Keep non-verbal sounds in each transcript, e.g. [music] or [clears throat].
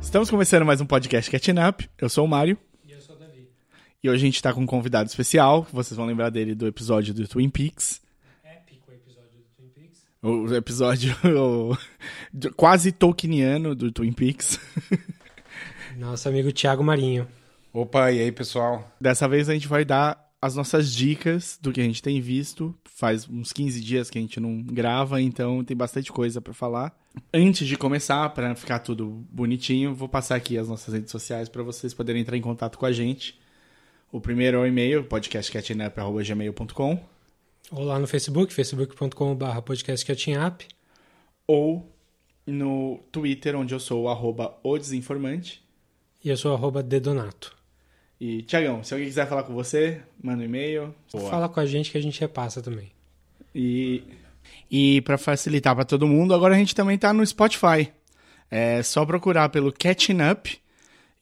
Estamos começando mais um podcast Catching Up. Eu sou o Mário. E eu sou o Davi. E hoje a gente tá com um convidado especial. Vocês vão lembrar dele do episódio do Twin Peaks. Épico episódio do Twin Peaks. O episódio [laughs] o- quase tolkieniano do Twin Peaks. Nosso amigo Thiago Marinho. Opa, e aí, pessoal? Dessa vez a gente vai dar as nossas dicas do que a gente tem visto. Faz uns 15 dias que a gente não grava, então tem bastante coisa pra falar. Antes de começar, pra ficar tudo bonitinho, vou passar aqui as nossas redes sociais pra vocês poderem entrar em contato com a gente. O primeiro é o e-mail, podcastcatchingup.gmail.com Ou lá no Facebook, facebook.com.br podcastcatchingup. ou no Twitter, onde eu sou o arroba o desinformante. E eu sou arroba dedonato. E, Tiagão, se alguém quiser falar com você, manda um e-mail. Boa. Fala com a gente que a gente repassa também. E, e para facilitar para todo mundo, agora a gente também tá no Spotify. É só procurar pelo Catching Up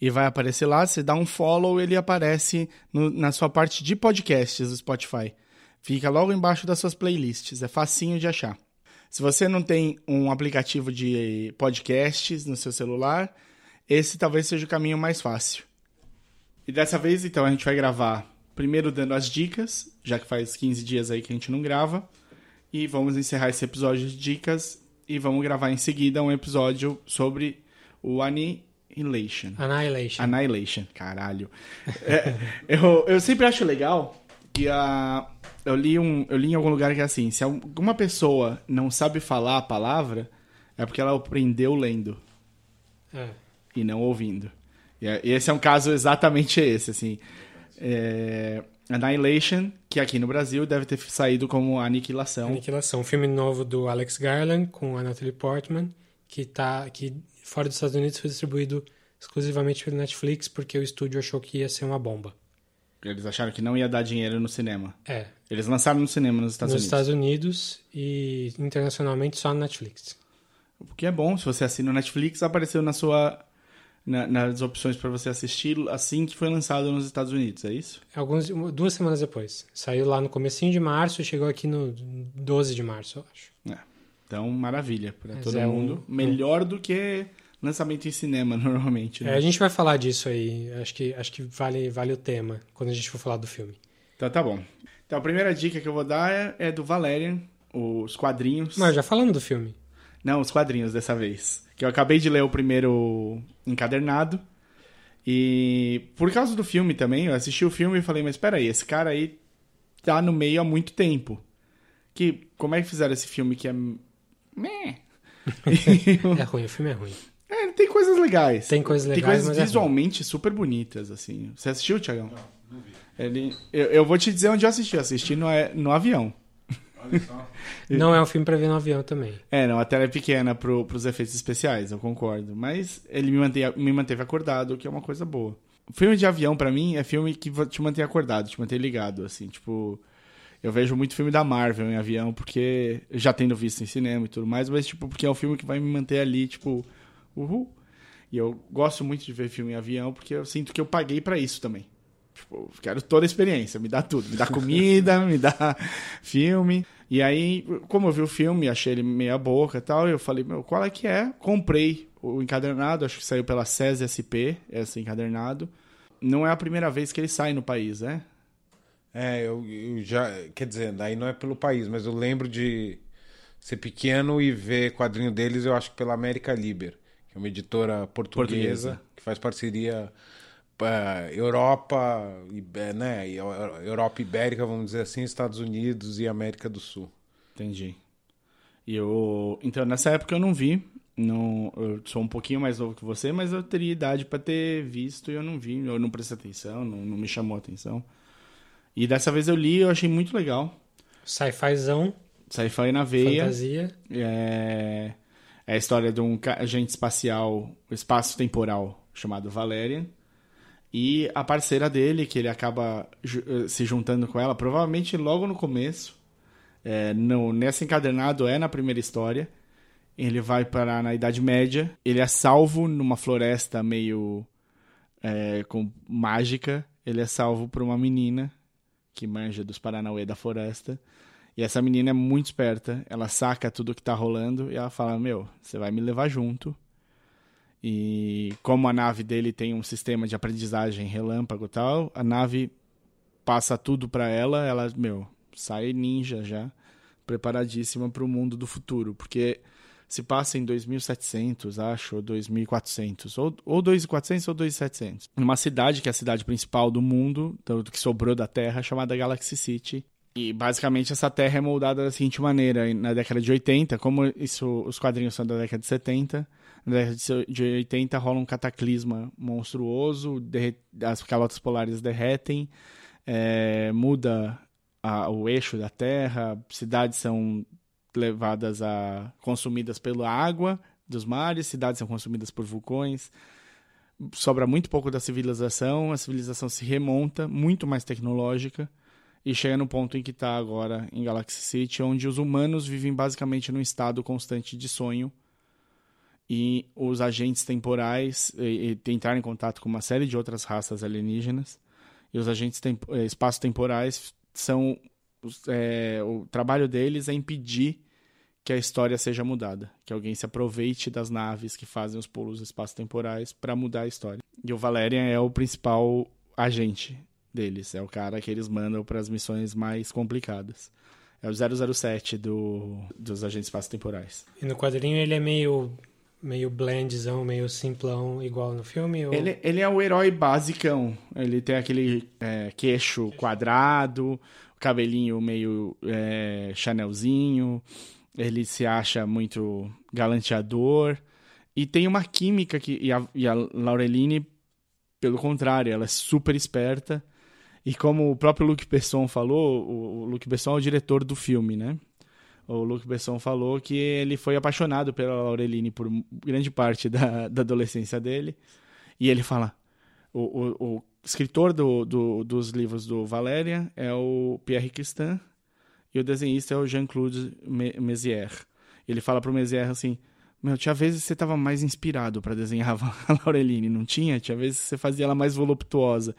e vai aparecer lá. Você dá um follow, ele aparece no- na sua parte de podcasts do Spotify. Fica logo embaixo das suas playlists. É facinho de achar. Se você não tem um aplicativo de podcasts no seu celular, esse talvez seja o caminho mais fácil. E dessa vez, então, a gente vai gravar primeiro dando as dicas, já que faz 15 dias aí que a gente não grava. E vamos encerrar esse episódio de dicas e vamos gravar em seguida um episódio sobre o Annihilation. Annihilation. Annihilation, caralho. [laughs] É, eu, eu sempre acho legal que a. Eu li, um, eu li em algum lugar que é assim: se alguma pessoa não sabe falar a palavra, é porque ela aprendeu lendo É. e não ouvindo. E é- esse é um caso exatamente esse, assim. É, Annihilation, que aqui no Brasil deve ter saído como Aniquilação. Aniquilação. Um filme novo do Alex Garland com a Natalie Portman, que tá que fora dos Estados Unidos foi distribuído exclusivamente pelo Netflix porque o estúdio achou que ia ser uma bomba. Eles acharam que não ia dar dinheiro no cinema. É. Eles lançaram no cinema nos Estados nos Unidos. Estados Unidos e internacionalmente só no Netflix. O que é bom, se você assina o Netflix, apareceu na sua na- nas opções para você assistir assim que foi lançado nos Estados Unidos, é isso? Alguns, duas semanas depois. Saiu lá no comecinho de março e chegou aqui no 12 de março, eu acho. É. Então, maravilha para todo é um- mundo. Melhor do que lançamento em cinema [laughs] normalmente, É, né? a gente vai falar disso aí. Acho que, acho que vale, vale o tema quando a gente for falar do filme. Então tá bom. Então a primeira dica que eu vou dar é, é do Valerian, os quadrinhos. Mas já falando do filme. Não, os quadrinhos dessa vez. Que eu acabei de ler o primeiro encadernado. E por causa do filme também, eu assisti o filme e falei, mas peraí, esse cara aí tá no meio há muito tempo. Que, como é que fizeram esse filme que é... Meh. [laughs] É ruim, o filme é ruim. é, tem coisas legais. Tem coisas Tem legais, coisas mas é visualmente super bonitas, assim. Você assistiu, Tiagão? Não, não vi. Ele, eu, eu vou te dizer onde eu assisti. Eu assisti no, no avião. Olha só. Não é um filme pra ver no avião também. É, não, a tela é pequena pro, pros efeitos especiais, eu concordo. Mas ele me, manteve, me manteve acordado, o que é uma coisa boa. Filme de avião, pra mim, é filme que te mantém acordado, te mantém ligado, assim, tipo... Eu vejo muito filme da Marvel em avião, porque... Já tendo visto em cinema e tudo mais, mas, tipo, porque é um filme que vai me manter ali, tipo... Uhul. E eu gosto muito de ver filme em avião, porque eu sinto que eu paguei pra isso também. Tipo, quero toda a experiência, me dá tudo. Me dá comida, [laughs] me dá filme. E aí, como eu vi o filme, achei ele meia boca e tal, eu falei, meu, qual é que é? Comprei o encadernado, acho que saiu pela SES SP, esse encadernado. Não é a primeira vez que ele sai no país, né? É, eu, eu já. Quer dizer, daí não é pelo país, mas eu lembro de ser pequeno e ver quadrinho deles, eu acho que pela América Liber, que é uma editora portuguesa, Portuguesa. que faz parceria Europa, né? Europa Ibérica, vamos dizer assim, Estados Unidos e América do Sul. Entendi. E eu. Então, nessa época eu não vi. Não, eu sou um pouquinho mais novo que você, mas eu teria idade pra ter visto e eu não vi. Eu não prestei atenção, não, não me chamou a atenção. E dessa vez eu li e eu achei muito legal. Sci-fizão, Sci-fi na veia. fantasia. É, é a história de um agente espacial, espaço-temporal, chamado Valerian. E a parceira dele, que ele acaba eh, se juntando com ela, provavelmente logo no começo. É, no, nesse encadernado é na primeira história. Ele vai parar na Idade Média. Ele é salvo numa floresta meio é, com mágica. ele é salvo por uma menina que manja dos Paranauê da floresta. E essa menina é muito esperta, ela saca tudo que tá rolando e ela fala: Meu, você vai me levar junto. E como a nave dele tem um sistema de aprendizagem relâmpago e tal, a nave passa tudo para ela, ela, meu, sai ninja já, preparadíssima para o mundo do futuro, porque se passa em 2700, acho, ou 2400, ou, ou 2400 ou 2700. Numa cidade que é a cidade principal do mundo, do que sobrou da Terra, chamada Galaxy City. E basicamente essa Terra é moldada da seguinte maneira: na década de 80, como isso, os quadrinhos são da década de 70, na década de 80 rola um cataclisma monstruoso, as calotas polares derretem, é, muda a, o eixo da Terra, cidades são levadas a consumidas pela água dos mares, cidades são consumidas por vulcões. Sobra muito pouco da civilização, a civilização se remonta, muito mais tecnológica, e chega no ponto em que está agora em Galaxy City, onde os humanos vivem basicamente num estado constante de sonho e os agentes temporais e, e entrar em contato com uma série de outras raças alienígenas e os agentes temp eh, espaço-temporais são é, o trabalho deles é impedir que a história seja mudada, que alguém se aproveite das naves que fazem os pulos espaço-temporais para mudar a história. E o Valerian é o principal agente deles, é o cara que eles mandam para as missões mais complicadas. É o 007 do, dos agentes espaço-temporais. E no quadrinho ele é meio meio blendzão, meio simplão, igual no filme? Ou... Ele, ele é o herói basicão. Ele tem aquele é, queixo quadrado, cabelinho meio é, chanelzinho, ele se acha muito galanteador. E tem uma química que. E a, e a Laureline, pelo contrário, ela é super esperta. E como o próprio Luc Besson falou, o, o Luc Besson é o diretor do filme, né? O Luc Besson falou que ele foi apaixonado pela Laureline por grande parte da, da adolescência dele. E ele fala: o, o, o escritor do, do, dos livros do Valéria é o Pierre Cristin e o desenhista é o Jean-Claude Mézières. Ele fala pro Mézières assim: Meu, tinha vezes você estava mais inspirado para desenhar [laughs] a Laureline, não tinha? Tinha vezes você fazia ela mais voluptuosa.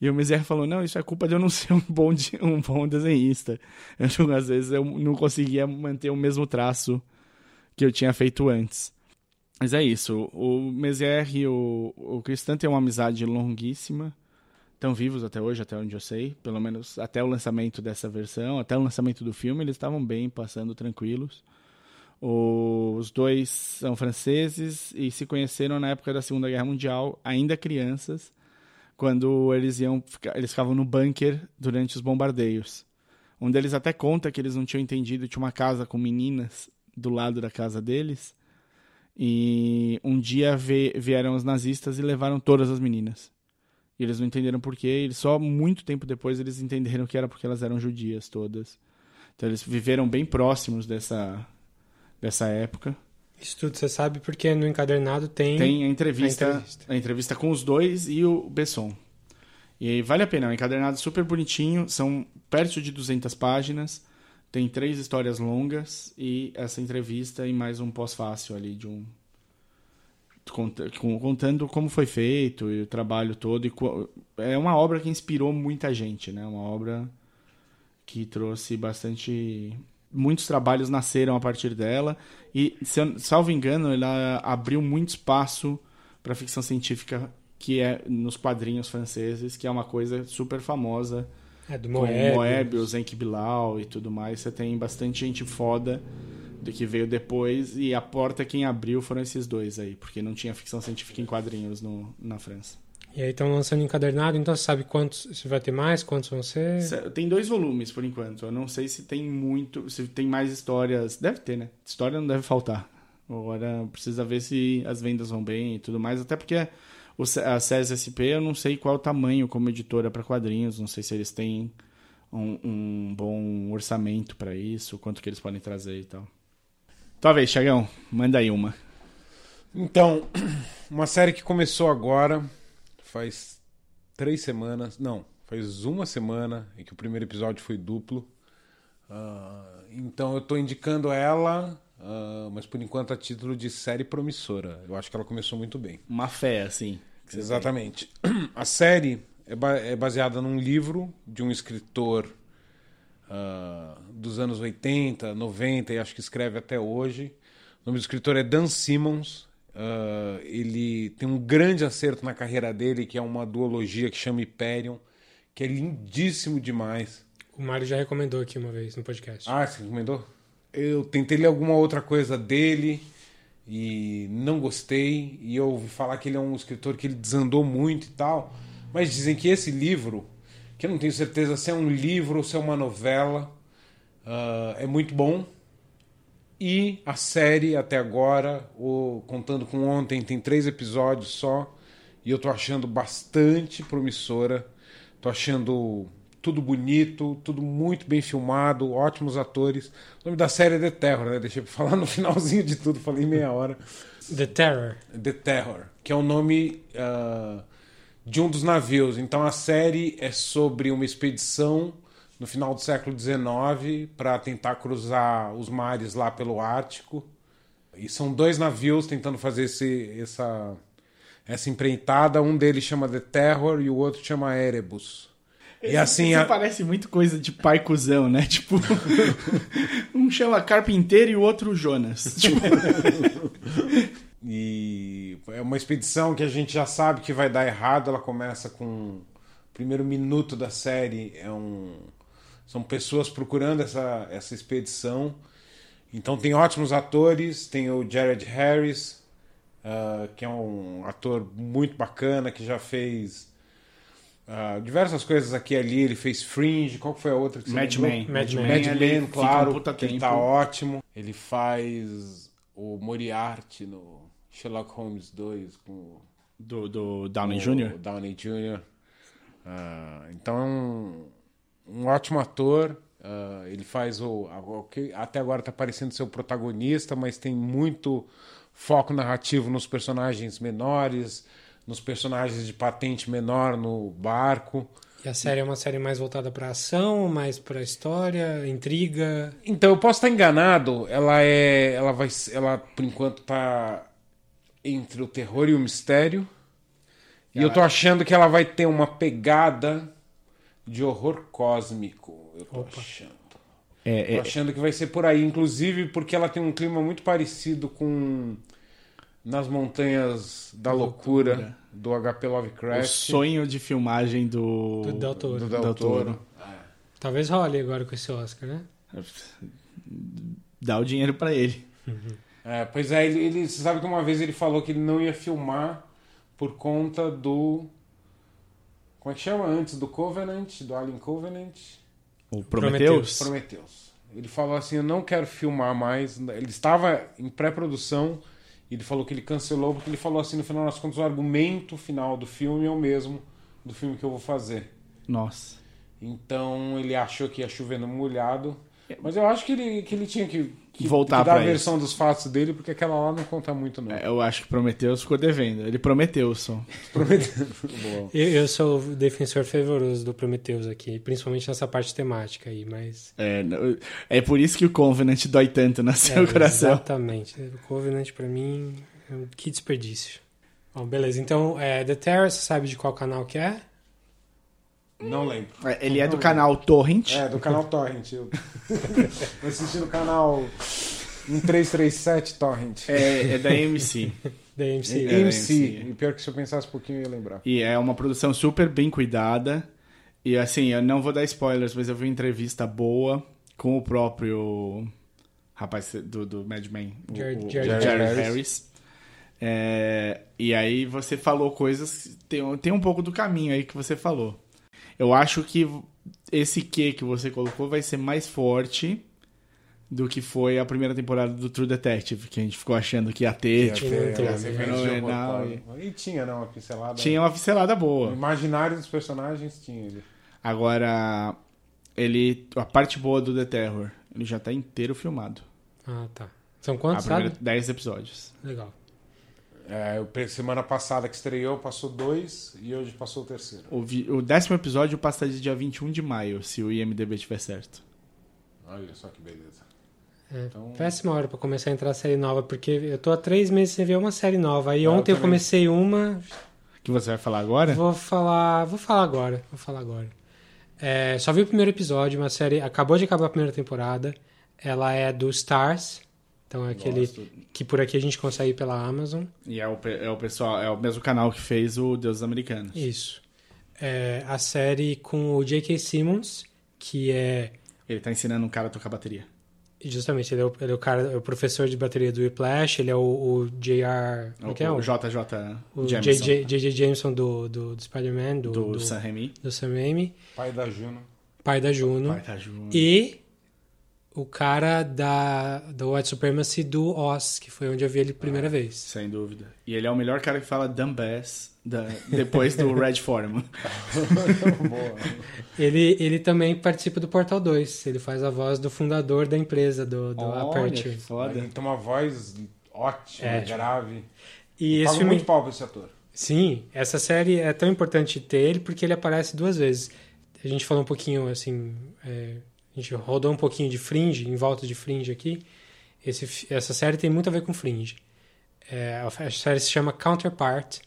E o Miser falou: Não, isso é culpa de eu não [laughs] ser um bom, um bom desenhista. Eu, às vezes eu não conseguia manter o mesmo traço que eu tinha feito antes. Mas é isso. O Mézières e o, o Cristã têm uma amizade longuíssima. Estão vivos até hoje, até onde eu sei. Pelo menos até o lançamento dessa versão, até o lançamento do filme, eles estavam bem, passando tranquilos. Os dois são franceses e se conheceram na época da Segunda Guerra Mundial, ainda crianças quando eles iam eles ficavam no bunker durante os bombardeios. Um deles até conta que eles não tinham entendido, tinha uma casa com meninas do lado da casa deles. E um dia vieram os nazistas e levaram todas as meninas. E eles não entenderam por quê, e só muito tempo depois eles entenderam que era porque elas eram judias todas. Então eles viveram bem próximos dessa dessa época. Isso tudo você sabe porque no encadernado tem. Tem a entrevista, a entrevista, a entrevista com os dois e o Besson. E vale a pena, é um encadernado super bonitinho, são perto de 200 páginas, tem três histórias longas e essa entrevista e mais um pós-fácil ali de um. contando como foi feito e o trabalho todo. E é uma obra que inspirou muita gente, né? Uma obra que trouxe bastante muitos trabalhos nasceram a partir dela e, se eu, salvo engano, ela abriu muito espaço para ficção científica que é nos quadrinhos franceses, que é uma coisa super famosa. É, do Moebius. Moebius, Enki Bilal e tudo mais. Você tem bastante gente foda do que veio depois e a porta quem abriu foram esses dois aí, porque não tinha ficção científica em quadrinhos no, na França. E aí estão lançando encadernado, então você sabe quantos, se vai ter mais, quantos vão ser? Tem dois volumes por enquanto. Eu não sei se tem muito, se tem mais histórias. Deve ter, né? História não deve faltar. Agora precisa ver se as vendas vão bem e tudo mais. Até porque o, a SES SP eu não sei qual é o tamanho como editora para quadrinhos. Não sei se eles têm um, um bom orçamento para isso, quanto que eles podem trazer e tal. Talvez, Chagão, manda aí uma. Então, [clears throat] uma série que começou agora faz três semanas. Não, faz uma semana em que o primeiro episódio foi duplo. Uh, então eu estou indicando ela, uh, mas por enquanto a título de série promissora. Eu acho que ela começou muito bem. Uma fé, assim. Exatamente. A série é, ba é baseada num livro de um escritor uh, dos anos 80, 90 e acho que escreve até hoje. O nome do escritor é Dan Simmons. Uh, ele tem um grande acerto na carreira dele, que é uma duologia que chama Hyperion, que é lindíssimo demais. O Mário já recomendou aqui uma vez no podcast. Ah, você recomendou? Eu tentei ler alguma outra coisa dele e não gostei. E eu ouvi falar que ele é um escritor que ele desandou muito e tal. Mas dizem que esse livro, que eu não tenho certeza se é um livro ou se é uma novela, uh, é muito bom. E a série até agora, o, contando com ontem, tem três episódios só. E eu tô achando bastante promissora. Tô achando tudo bonito, tudo muito bem filmado, ótimos atores. O nome da série é The Terror, né? Deixei pra [laughs] falar no finalzinho de tudo, falei meia hora. The Terror. The Terror, que é o nome uh, de um dos navios. Então a série é sobre uma expedição no final do século XIX para tentar cruzar os mares lá pelo Ártico. E são dois navios tentando fazer esse, essa, essa empreitada. Um deles chama The Terror e o outro chama Erebus. E assim. Isso a... parece muito coisa de pai cuzão, né? [laughs] Tipo. um chama carpinteiro e o outro Jonas. [laughs] Tipo... [laughs] e é uma expedição que a gente já sabe que vai dar errado. Ela começa com. O primeiro minuto da série é um. São pessoas procurando essa, essa expedição. Então tem ótimos atores, tem o Jared Harris, uh, que é um ator muito bacana, que já fez Uh, diversas coisas aqui e ali, ele fez Fringe, qual foi a outra que Mad Men. Mad Men, claro, um ele tá ótimo. Ele faz o Moriarty no Sherlock Holmes 2 com do, do Downey Jr. Downey Jr. Uh, então é um ótimo ator. Uh, ele faz o, que até agora está parecendo ser o protagonista, mas tem muito foco narrativo nos personagens menores nos personagens de patente menor no barco. E a série é uma série mais voltada para ação, mais para história, intriga. Então eu posso estar enganado. Ela é, ela vai, ela por enquanto está entre o terror e o mistério. E eu tô achando que ela vai ter uma pegada de horror cósmico. Eu tô Opa. achando. É, tô é... achando que vai ser por aí, inclusive porque ela tem um clima muito parecido com nas Montanhas da Loucura, loucura, do HP Lovecraft. O sonho de filmagem do, do Del Toro. Do Del, Del Toro. Toro. É. Talvez role agora com esse Oscar, né? Dá o dinheiro para ele. Uhum. É, pois é, ele, ele, você sabe que uma vez ele falou que ele não ia filmar por conta do. Como é que chama? Antes do Covenant, do Alien Covenant. O Prometheus? Prometheus. Ele falou assim: Eu não quero filmar mais. Ele estava em pré-produção e ele falou que ele cancelou porque ele falou assim, no final das contas, o argumento final do filme é o mesmo do filme que eu vou fazer. Nossa. Então ele achou que ia chover no molhado. Mas eu acho que ele, que ele tinha que, que voltar para a versão dos fatos dele, porque aquela lá não conta muito, não. É, eu acho que Prometheus ficou devendo. Ele prometeu só. [laughs] Prometeu. [laughs] eu, eu sou o defensor fervoroso do Prometheus aqui, principalmente nessa parte temática aí, mas. É, é por isso que o Covenant dói tanto no seu é, coração. Exatamente. O Covenant, para mim, que desperdício. Bom, beleza. Então, é, The Terror, você sabe de qual canal que é? Não lembro. É, ele é do canal Torrent. É, do canal Torrent. Eu [laughs] assisti no canal 1337 Torrent. É, é da AMC. da AMC. É, AMC. E pior que se eu pensasse um pouquinho eu ia lembrar. E é uma produção super bem cuidada. E assim, eu não vou dar spoilers, mas eu vi uma entrevista boa com o próprio rapaz do, do Mad Men, Jared, o, Jared, Jared Harris. Harris. É, e aí você falou coisas. Tem, tem um pouco do caminho aí que você falou. Eu acho que esse que que você colocou vai ser mais forte do que foi a primeira temporada do True Detective, que a gente ficou achando que ia ter, tipo, ia ser fenomenal. E... e tinha, não, uma pincelada. Tinha uma pincelada boa. O imaginário dos personagens tinha. Agora, ele. A parte boa do The Terror, ele já tá inteiro filmado. Ah, tá. São quantos, a primeira, 10 episódios. Legal. É, semana passada que estreou passou dois e hoje passou o terceiro. O, vi, o décimo episódio passa de dia 21 de maio, se o IMDB estiver certo. Olha só que beleza. É, então... Péssima hora para começar a entrar série nova, porque eu tô há três meses sem ver uma série nova. Aí ontem eu, eu comecei uma. Que você vai falar agora? Vou falar, vou falar agora, vou falar agora. É, só vi o primeiro episódio, uma série acabou de acabar a primeira temporada. Ela é do Stars, então é aquele Gosto. que por aqui a gente consegue pela Amazon. E é o, é o pessoal, é o mesmo canal que fez o Deus dos Americanos. Isso. É, a série com o J.K. Simmons, que é Ele tá ensinando um cara a tocar bateria. justamente ele é o, ele é o cara, é o professor de bateria do Whiplash, ele é o, o J.R. Como é que é? o O, JJ o Jameson, J.J. Jameson do, do, do Spider-Man, do, do, do, Sam Raimi. do Sam Raimi, Pai da Juno. pai da Juno. Vai tá junto. E o cara da, do White Supremacy do Oz, que foi onde eu vi ele a primeira vez. Sem dúvida. E ele é o melhor cara que fala dumb bass da, depois do [laughs] Red Foreman. [laughs] Boa. Ele, ele também participa do Portal 2. Ele faz a voz do fundador da empresa, do, do Olha, Aperture. foda. Ele tem uma voz ótima, É. grave. E esse Pago filme... muito pau pra esse ator. Sim, essa série é tão importante ter ele porque ele aparece duas vezes. A gente falou um pouquinho, assim, é, a gente rodou um pouquinho de Fringe, em volta de Fringe aqui. Esse, essa série tem muito a ver com Fringe. É, a série se chama Counterpart.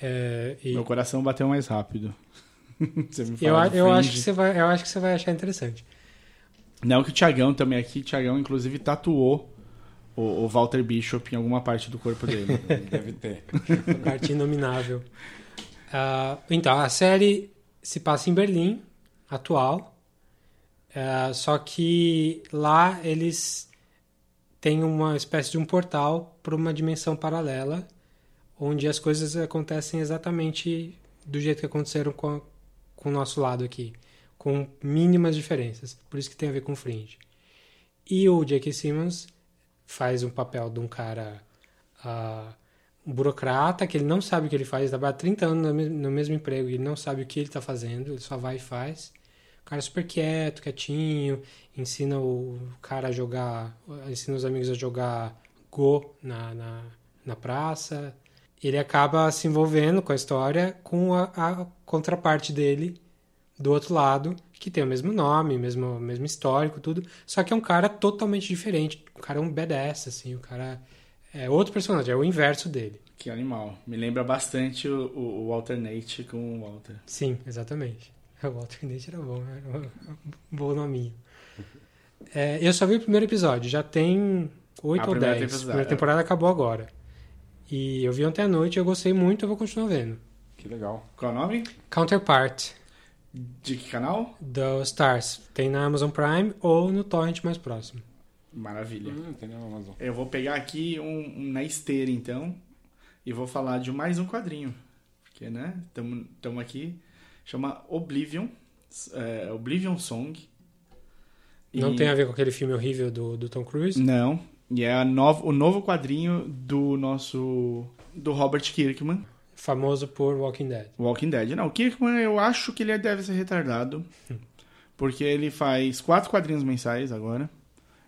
É, e Meu coração bateu mais rápido. [laughs] você me eu, eu, acho que você vai, eu acho que você vai achar interessante. Não, que o Thiagão também aqui, Thiagão inclusive tatuou o, o Walter Bishop em alguma parte do corpo dele. [laughs] Deve ter. [laughs] Parte inominável. Ah, então, a série se passa em Berlim, atual. Ah, só que lá eles têm uma espécie de um portal para uma dimensão paralela, onde as coisas acontecem exatamente do jeito que aconteceram com, a- com o nosso lado aqui, com mínimas diferenças. Por isso que tem a ver com Fringe. E o J.K. Simmons faz um papel de um cara ah, um burocrata que ele não sabe o que ele faz, ele trabalha 30 anos no mesmo emprego e ele não sabe o que ele está fazendo, ele só vai e faz. O cara é super quieto, quietinho, ensina o cara a jogar, ensina os amigos a jogar Go na, na, na praça. Ele acaba se envolvendo com a história com a, a contraparte dele do outro lado, que tem o mesmo nome, mesmo, mesmo histórico, tudo, só que é um cara totalmente diferente. O cara é um badass, assim, o cara é outro personagem, é o inverso dele. que animal. Me lembra bastante o, o, o Alternate com o Walter. Sim, exatamente. [laughs] O Walter Nate era bom, era um bom nominho. É, eu só vi o primeiro episódio, já tem A oito ou dez. A temporada. primeira temporada acabou agora. E eu vi ontem à noite, eu gostei muito, eu vou continuar vendo. Que legal. Qual é o nome? Counterpart, De que canal? do Stars, tem na Amazon Prime ou no torrent mais próximo. Maravilha. Hum, tem na Amazon. Eu vou pegar aqui um, um na esteira, então, e vou falar de mais um quadrinho. Porque, né, estamos aqui. Chama Oblivion. é, Oblivion Song. Não E- tem a ver com aquele filme horrível do, do Tom Cruise? Não. E é novo, o novo quadrinho do nosso... Do Robert Kirkman. Famoso por Walking Dead. Walking Dead. Não, o Kirkman eu acho que ele deve ser retardado. Porque ele faz quatro quadrinhos mensais agora.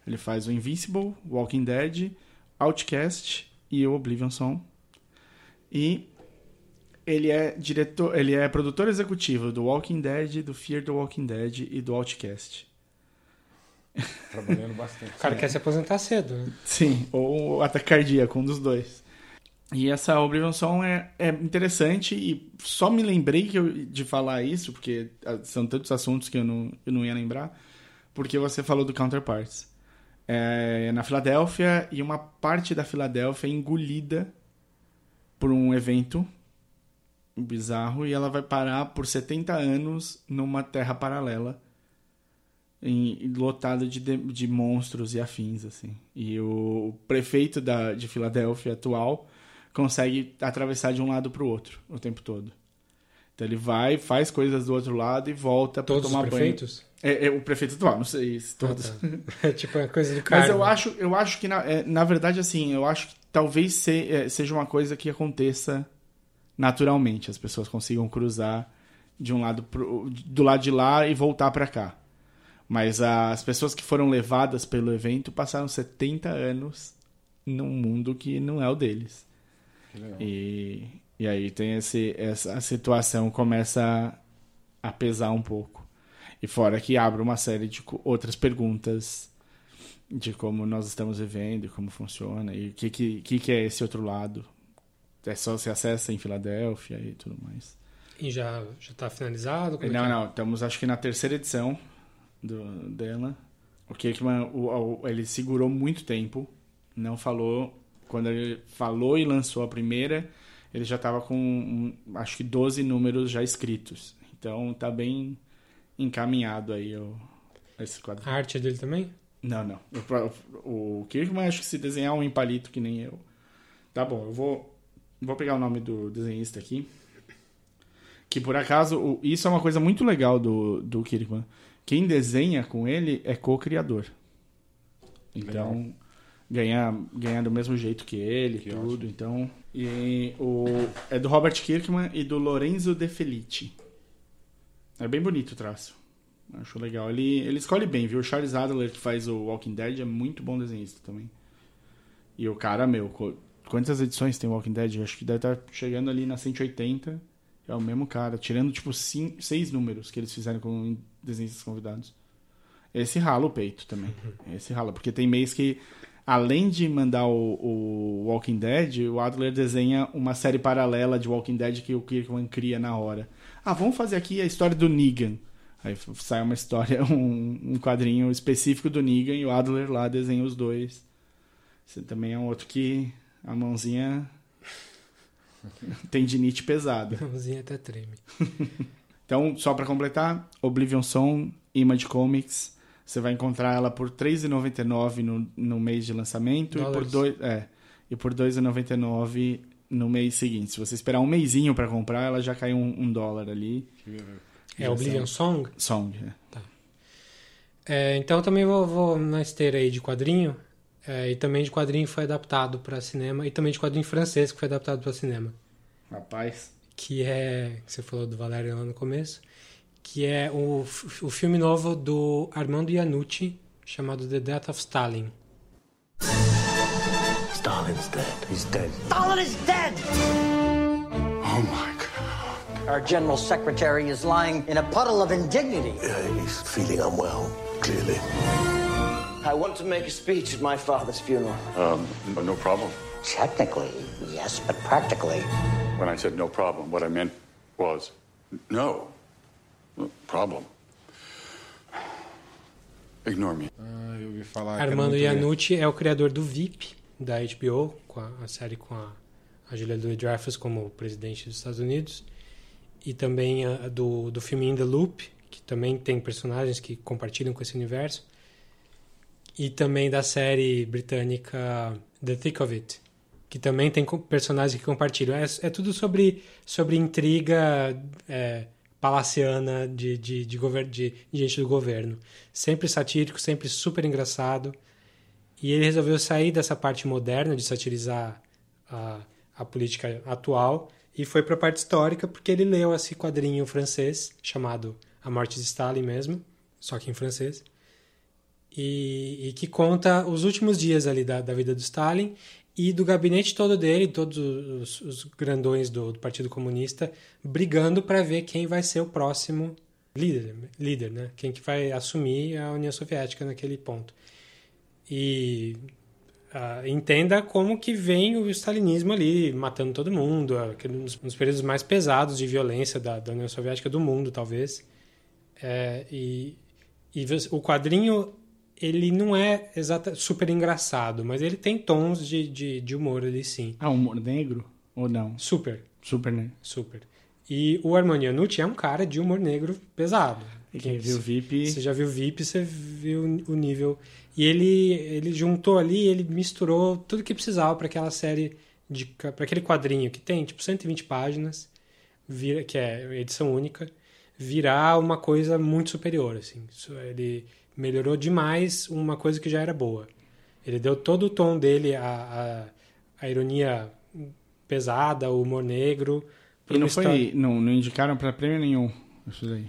Ele faz o Invincible, Walking Dead, Outcast e o Oblivion Song. E ele é diretor, ele é produtor executivo do Walking Dead, do Fear the Walking Dead e do Outcast. Trabalhando bastante. O cara quer se aposentar cedo, né? Sim, ou ataque cardíaco, um dos dois. E essa Oblivion Song é, é interessante e só me lembrei que eu- de falar isso, porque ah, são tantos assuntos que eu não, eu não ia lembrar, porque você falou do Counterparts. É na Filadélfia e uma parte da Filadélfia é engolida por um evento bizarro e ela vai parar por 70 anos numa terra paralela em, lotada de, de, monstros e afins, assim. E o prefeito da, de Filadélfia atual consegue atravessar de um lado para o outro o tempo todo. Então ele vai, faz coisas do outro lado e volta para Todos os tomar banho. prefeitos? É, é o prefeito atual, não sei se todos. Ah, tá. [laughs] É tipo uma coisa de cara. [laughs] Mas eu acho, eu acho que, na, é, na verdade, assim, eu acho que talvez se- é, seja uma coisa que aconteça naturalmente. As pessoas consigam cruzar de um lado pro, do lado de lá e voltar para cá. Mas as pessoas que foram levadas pelo evento passaram 70 anos num mundo que não é o deles. Que legal. E, e aí tem esse, essa situação começa a, pesar um pouco. E fora que abre uma série de outras perguntas de como nós estamos vivendo, e como funciona, e o que, que, que é esse outro lado. É só você acessa em Filadélfia e tudo mais. E já, já tá finalizado? Como é não, é? não, estamos acho que na terceira edição do, dela. O Kirkman, o, o- ele segurou muito tempo, não falou. Quando ele falou e lançou a primeira, ele já estava com um, acho que 12 números já escritos. Então tá bem encaminhado aí o, esse quadro. A arte dele também? Não, não. O, o Kirkman acho que se desenhar um empalito que nem eu. Tá bom, eu vou, vou pegar o nome do desenhista aqui. Que por acaso, isso é uma coisa muito legal do, do Kirkman. Quem desenha com ele é co-criador. Então, ganhar, ganhar do mesmo jeito que ele, Que tudo. ótimo. Então, e o, é do Robert Kirkman e do Lorenzo De Felici. É bem bonito o traço. Acho legal. Ele, ele escolhe bem, viu? O Charles Adler, que faz o Walking Dead, é muito bom desenhista também. E o cara, meu, quantas edições tem o Walking Dead? Eu acho que deve estar chegando ali na 180. É o mesmo cara, tirando tipo cinco, seis números que eles fizeram com desenhistas convidados. Esse rala o peito também. Esse rala, porque tem mês que, além de mandar o, o Walking Dead, o Adler desenha uma série paralela de Walking Dead que o Kirkman cria na hora. Ah, vamos fazer aqui a história do Negan. Aí sai uma história, [laughs] um, um quadrinho específico do Negan e o Adler lá desenha os dois. Você também é um outro que a mãozinha tendinite pesada. A mãozinha até treme. [laughs] Então, só pra completar, Oblivion Song, Image Comics, você vai encontrar ela por R$ 3,99 no, no mês de lançamento e por Dólares. dois, é, e por R$ 2,99 no mês seguinte. Se você esperar um mêsinho pra comprar, ela já cai um, um dólar ali. É Oblivion Song? Song, é. É, então eu também vou, vou na esteira aí de quadrinho. É, e também de quadrinho que foi adaptado para cinema. E também de quadrinho francês que foi adaptado para cinema. Rapaz. Que é. que Você falou do Valério lá no começo. Que é o, o filme novo do Armando Iannucci, chamado The Death of Stalin. Stalin's dead. He's dead. Stalin is dead! Oh my god. Our general secretary is lying in a puddle of indignity. Yeah, he's feeling unwell, clearly. I want to make a speech at my father's funeral. Um, no- problem. Technically, yes, but practically, When I said no problem, what I meant was no problem. Ignore me. Ah, eu ouvi falar Armando. Iannucci é o criador do VIP, da HBO, com a, a série com a, a Julia Louis-Dreyfus como presidente dos Estados Unidos. E também a, do, do filme In the Loop, que também tem personagens que compartilham com esse universo. E também da série britânica The Thick of It, que também tem personagens que compartilham. É, é tudo sobre, sobre intriga é, palaciana de, de, de, de, de gente do governo. Sempre satírico, sempre super engraçado. E ele resolveu sair dessa parte moderna de satirizar a, a política atual e foi para a parte histórica porque ele leu esse quadrinho francês chamado A Morte de Stalin mesmo, só que em francês e, e que conta os últimos dias ali da, da vida do Stalin e do gabinete todo dele, todos os, os grandões do, do Partido Comunista, brigando para ver quem vai ser o próximo líder, líder, né? Quem que vai assumir a União Soviética naquele ponto. E ah, entenda como que vem o stalinismo ali, matando todo mundo, nos, nos períodos mais pesados de violência da, da União Soviética do mundo, talvez. É, e, e o quadrinho ele não é exata, super engraçado, mas ele tem tons de, de, de humor ali sim. Ah, humor negro? Ou não? Super, Super, né? super. E o Armando Iannucci é um cara de humor negro pesado. Quem viu o VIP... Você já viu VIP, você viu o nível. E ele, ele juntou ali, ele misturou tudo que precisava para aquela série, para aquele quadrinho que tem tipo 120 páginas, vira, que é edição única, virar uma coisa muito superior. Assim. Ele melhorou demais uma coisa que já era boa. Ele deu todo o tom dele, a, a, a ironia pesada, o humor negro. E não foi... história- Não, não indicaram pra prêmio nenhum. Isso daí.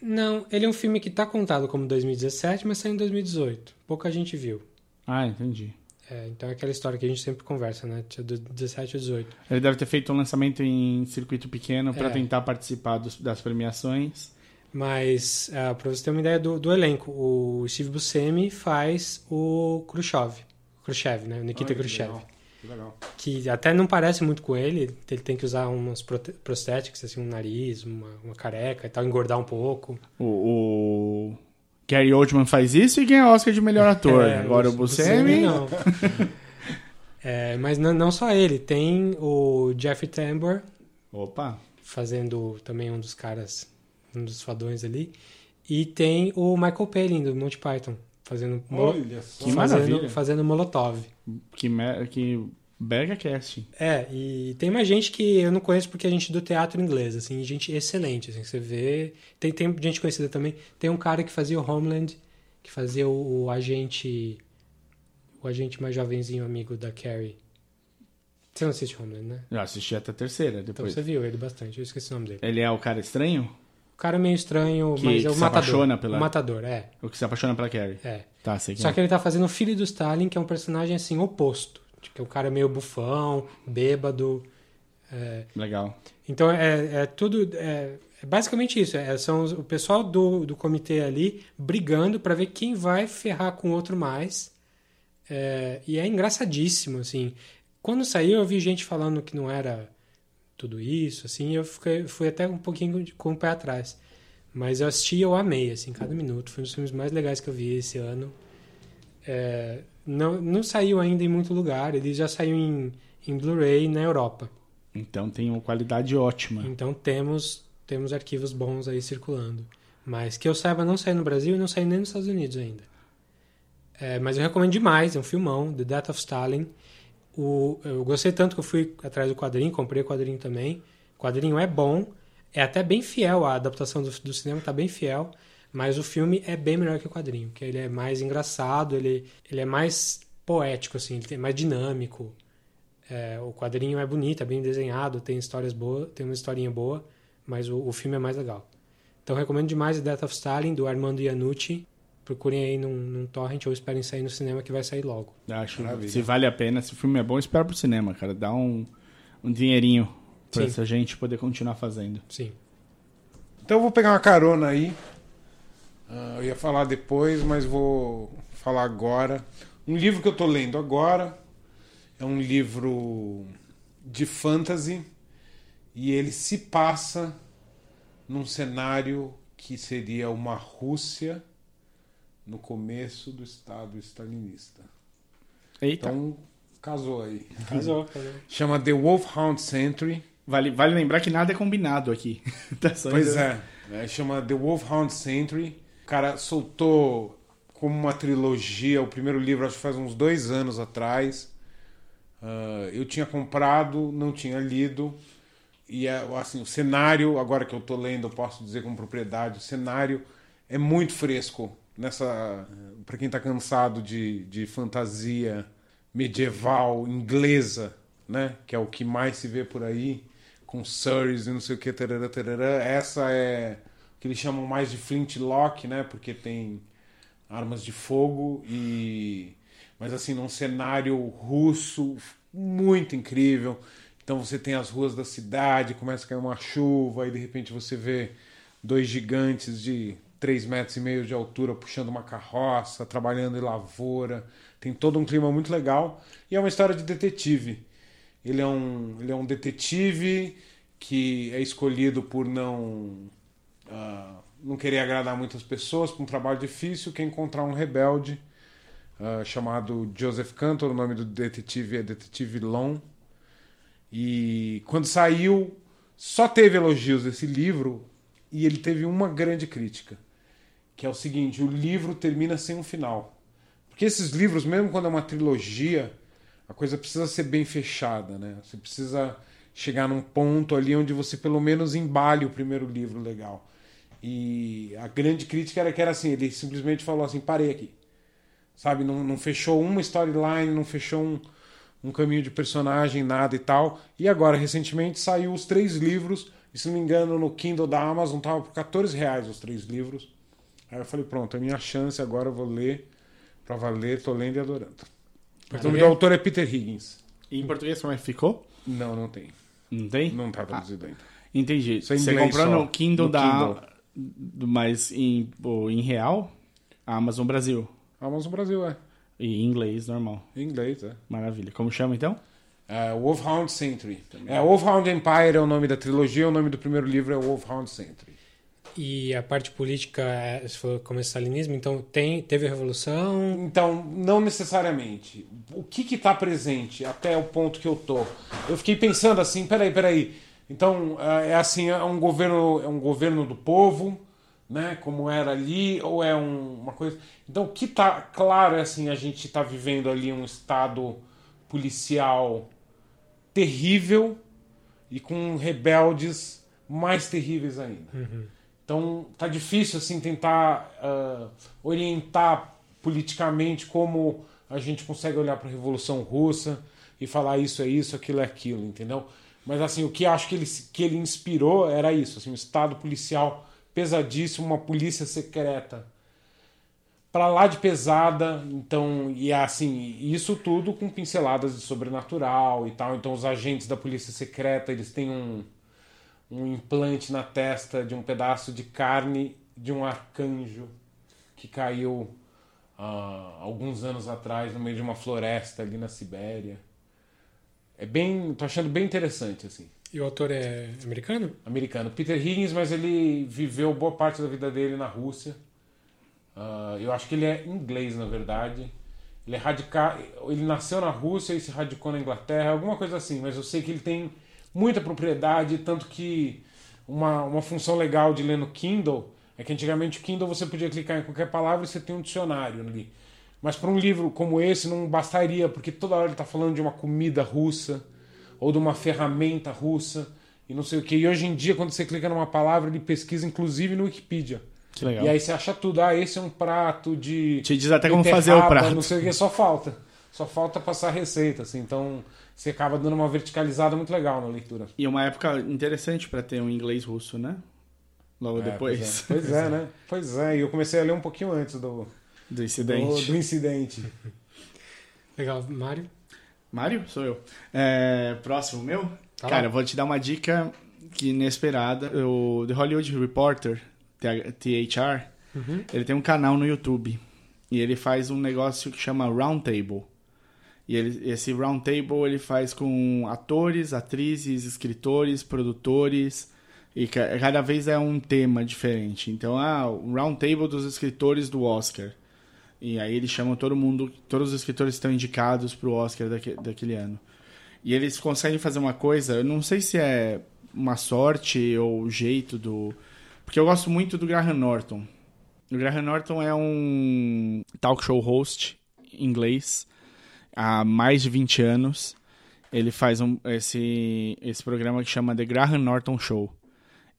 Não, ele é um filme que está contado como 2017, mas saiu em 2018. Pouca gente viu. Ah, entendi. É, então é aquela história que a gente sempre conversa, né? Tinha do 17 ou 18. Ele deve ter feito um lançamento em circuito pequeno pra É. tentar participar dos- das premiações. Mas, ah, para você ter uma ideia do, do elenco, o Steve Buscemi faz o Khrushchev. Khrushchev, né? O Nikita que Khrushchev. legal. Legal. que até não parece muito com ele. Ele tem que usar uns prote- prosthetics, assim, um nariz, uma, uma careca e tal, engordar um pouco. O, o Gary Oldman faz isso e ganha Oscar de melhor [laughs] ator. É, Agora o Buscemi... não. [laughs] É, mas não, não só ele, tem o Jeffrey Tambor Opa, fazendo também um dos caras, um dos fadões ali. E tem o Michael Palin do Monty Python fazendo, Olha. Que fazendo, fazendo Molotov. que, me... que Berga Cast. É, e tem mais gente que eu não conheço porque a gente é do teatro inglês, assim, gente excelente, assim, você vê. Tem, tem gente conhecida também. Tem um cara que fazia o Homeland, que fazia o, o agente. O agente mais jovenzinho amigo da Carrie. Você não assiste Homeland, né? Eu assisti até a terceira Então depois. você viu ele bastante, eu esqueci o nome dele. Ele é o cara estranho? O cara meio estranho, Que- mas é o que se matador. apaixona pela- O matador, é. O que se apaixona pela Carrie? É. Tá, sei que Só é. que ele tá fazendo o filho do Stalin, que é um personagem assim, oposto. Que é um cara meio bufão, bêbado. é, Legal. Então é, é tudo. É, é basicamente isso. É, são os- o pessoal do, do comitê ali brigando para ver quem vai ferrar com o outro mais. É, e é engraçadíssimo, assim. Quando saiu, eu vi gente falando que não era tudo isso, assim. Eu fiquei, fui até um pouquinho com o pé atrás. Mas eu assisti e eu amei, assim, cada minuto. Foi um dos filmes mais legais que eu vi esse ano. É, não, não saiu ainda em muito lugar. Ele já saiu em, em Blu-ray na Europa. Então tem uma qualidade ótima. Então temos temos arquivos bons aí circulando. Mas que eu saiba não saiu no Brasil e não saiu nem nos Estados Unidos ainda. É, mas eu recomendo demais, é um filmão, The Death of Stalin. O, eu gostei tanto que eu fui atrás do quadrinho, comprei o quadrinho também. O quadrinho é bom, é até bem fiel, a adaptação do, do cinema está bem fiel, mas o filme é bem melhor que o quadrinho, que ele é mais engraçado, ele, ele é mais poético, assim, ele é mais dinâmico. É, o quadrinho é bonito, é bem desenhado, tem histórias boas, tem uma historinha boa, mas o, o filme é mais legal. Então recomendo demais The Death of Stalin, do Armando Iannucci. Procurem aí num, num torrent ou esperem sair no cinema que vai sair logo. Acho Maravilha. se vale a pena, se o filme é bom, espera pro cinema, cara. Dá um, um dinheirinho pra Sim. essa gente poder continuar fazendo. Sim. Então eu vou pegar uma carona aí. Ah, eu ia falar depois, mas vou falar agora. Um livro que eu tô lendo agora é um livro de fantasy e ele se passa num cenário que seria uma Rússia no começo do Estado stalinista. Eita. Então, casou aí. Casou, [laughs] casou. Chama The Wolfhound Century. Vale, vale lembrar que nada é combinado aqui. [laughs] Tá só Pois é, né? chama The Wolfhound Century. O cara soltou como uma trilogia o primeiro livro, acho que faz uns dois anos atrás. Ah, eu tinha comprado, não tinha lido. E é, assim, o cenário, agora que eu tô lendo, eu posso dizer com propriedade, o cenário é muito fresco. Nessa, para quem tá cansado de, de fantasia medieval inglesa, né, que é o que mais se vê por aí, com Surreys e não sei o que, tarará, tarará. essa é o que eles chamam mais de flintlock, né, porque tem armas de fogo e mas assim num cenário russo muito incrível então você tem as ruas da cidade começa a cair uma chuva e de repente você vê dois gigantes de três metros e meio de altura puxando uma carroça trabalhando em lavoura. Tem todo um clima muito legal. E é uma história de detetive. Ele é um ele é um detetive que é escolhido por não ah, não querer agradar muitas pessoas para um trabalho difícil, quer encontrar um rebelde ah, chamado Joseph Cantor, o nome do detetive é Detetive Long. E quando saiu, só teve elogios desse livro e ele teve uma grande crítica, que é o seguinte: o livro termina sem um final. Porque esses livros, mesmo quando é uma trilogia, a coisa precisa ser bem fechada, né? Você precisa chegar num ponto ali onde você pelo menos embale o primeiro livro legal. E a grande crítica era que era assim, ele simplesmente falou assim, parei aqui. Sabe, não, não fechou uma storyline, não fechou um, um caminho de personagem, nada e tal. E agora, recentemente, saiu os três livros, e se não me engano, no Kindle da Amazon tava por 14 reais os três livros. Aí eu falei, pronto, é minha chance, agora eu vou ler pra valer, tô lendo e adorando. O nome do autor é Peter Higgins. E em português como é que ficou? Não, não tem. Não tem? Não tá traduzido ainda. Entendi. Isso é Você comprou só, no Kindle no da. Kindle. Mas em, pô, em real? Amazon Brasil. Amazon Brasil, é. E em inglês, normal. Em inglês, é. Maravilha. Como chama então? É, Wolfhound Century. É, Wolfhound Empire é o nome da trilogia, o nome do primeiro livro é Wolfhound Century. E a parte política, é, você falou como é stalinismo, então tem, teve a revolução. Então, não necessariamente. O que que tá presente até o ponto que eu tô? Eu fiquei pensando assim, peraí, peraí. Então, é é assim, é um governo, é um governo do povo, né, como era ali, ou é um- uma coisa... Então, o que tá claro é assim, a gente tá vivendo ali um estado policial terrível e com rebeldes mais terríveis ainda. Então tá difícil assim tentar ah, orientar politicamente como a gente consegue olhar para a Revolução Russa e falar isso é isso, aquilo é aquilo, entendeu? Mas assim, o que acho que ele, que ele inspirou era isso, assim, um estado policial pesadíssimo, uma polícia secreta para lá de pesada, então, e assim, isso tudo com pinceladas de sobrenatural e tal. Então, os agentes da polícia secreta, eles têm um, um implante na testa de um pedaço de carne de um arcanjo que caiu ah, alguns anos atrás no meio de uma floresta ali na Sibéria. É bem, tô achando bem interessante assim. E o autor é americano? Americano, Peter Higgins, mas ele viveu boa parte da vida dele na Rússia. Ah, eu acho que ele é inglês, na verdade. Ele é radica... ele nasceu na Rússia e se radicou na Inglaterra, alguma coisa assim, mas eu sei que ele tem muita propriedade, tanto que uma, uma função legal de ler no Kindle é que antigamente o Kindle você podia clicar em qualquer palavra e você tem um dicionário ali. Mas para um livro como esse não bastaria, porque toda hora ele está falando de uma comida russa ou de uma ferramenta russa e não sei o que. E hoje em dia, quando você clica numa palavra, ele pesquisa inclusive no Wikipedia. Que legal. E aí você acha tudo. Ah, esse é um prato de. Te diz até como fazer o prato. Não sei o que, só falta. Só falta passar a receita, assim. Então você acaba dando uma verticalizada muito legal na leitura. E uma época interessante pra ter um inglês russo, né? Logo É, depois Pois é. [laughs] Pois é, né? [laughs] Pois é. E eu comecei a ler um pouquinho antes do, do do, incidente. do incidente. [laughs] Legal, Mário? Mário? Sou eu. É, próximo, meu? Tá Cara, eu vou te dar uma dica que inesperada. O The Hollywood Reporter, THR, Uhum. ele tem um canal no YouTube. E ele faz um negócio que chama Roundtable. E ele, esse Roundtable ele faz com atores, atrizes, escritores, produtores. E ca- cada vez é um tema diferente. Então, ah, o Roundtable dos escritores do Oscar. E aí eles chamam todo mundo, todos os escritores estão indicados pro Oscar daque- daquele ano. E eles conseguem fazer uma coisa, eu não sei se é uma sorte ou o jeito do. Porque eu gosto muito do Graham Norton. O Graham Norton é um talk show host inglês há mais de 20 anos. Ele faz um, esse, esse programa que chama The Graham Norton Show.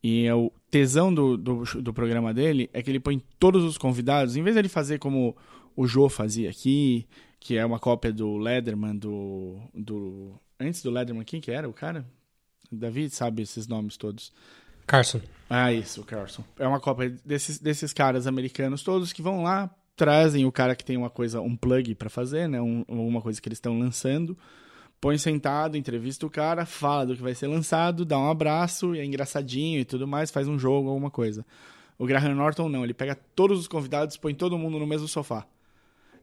E é o tesão do, do, do programa dele é que ele põe todos os convidados, em vez de ele fazer como o Jô fazia aqui, que é uma cópia do Letterman, do. do antes do Letterman, quem que era o cara? Davi sabe esses nomes todos. Carson. Ah, isso, o Carson. É uma cópia desses, desses caras americanos todos que vão lá, trazem o cara que tem uma coisa, um plug pra fazer, né? Um, uma coisa que eles estão lançando. Põe sentado, entrevista o cara, fala do que vai ser lançado, dá um abraço, é engraçadinho e tudo mais, faz um jogo, alguma coisa. O Graham Norton não, ele pega todos os convidados, põe todo mundo no mesmo sofá.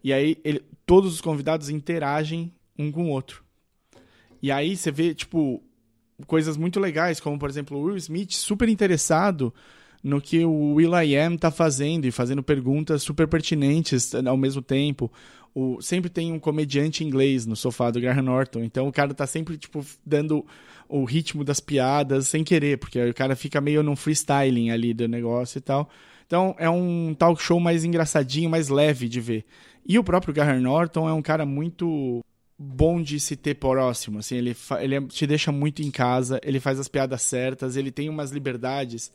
E aí ele, todos os convidados interagem um com o outro. E aí você vê, tipo, coisas muito legais, como por exemplo o Will Smith super interessado no que o Will.i.am tá fazendo e fazendo perguntas super pertinentes ao mesmo tempo. O, sempre tem um comediante inglês no sofá do Graham Norton, então o cara tá sempre tipo dando o ritmo das piadas sem querer, porque o cara fica meio num freestyling ali do negócio e tal. Então é um talk show mais engraçadinho, mais leve de ver. E o próprio Graham Norton é um cara muito bom de se ter próximo, assim, ele, ele é- te deixa muito em casa, ele faz as piadas certas, ele tem umas liberdades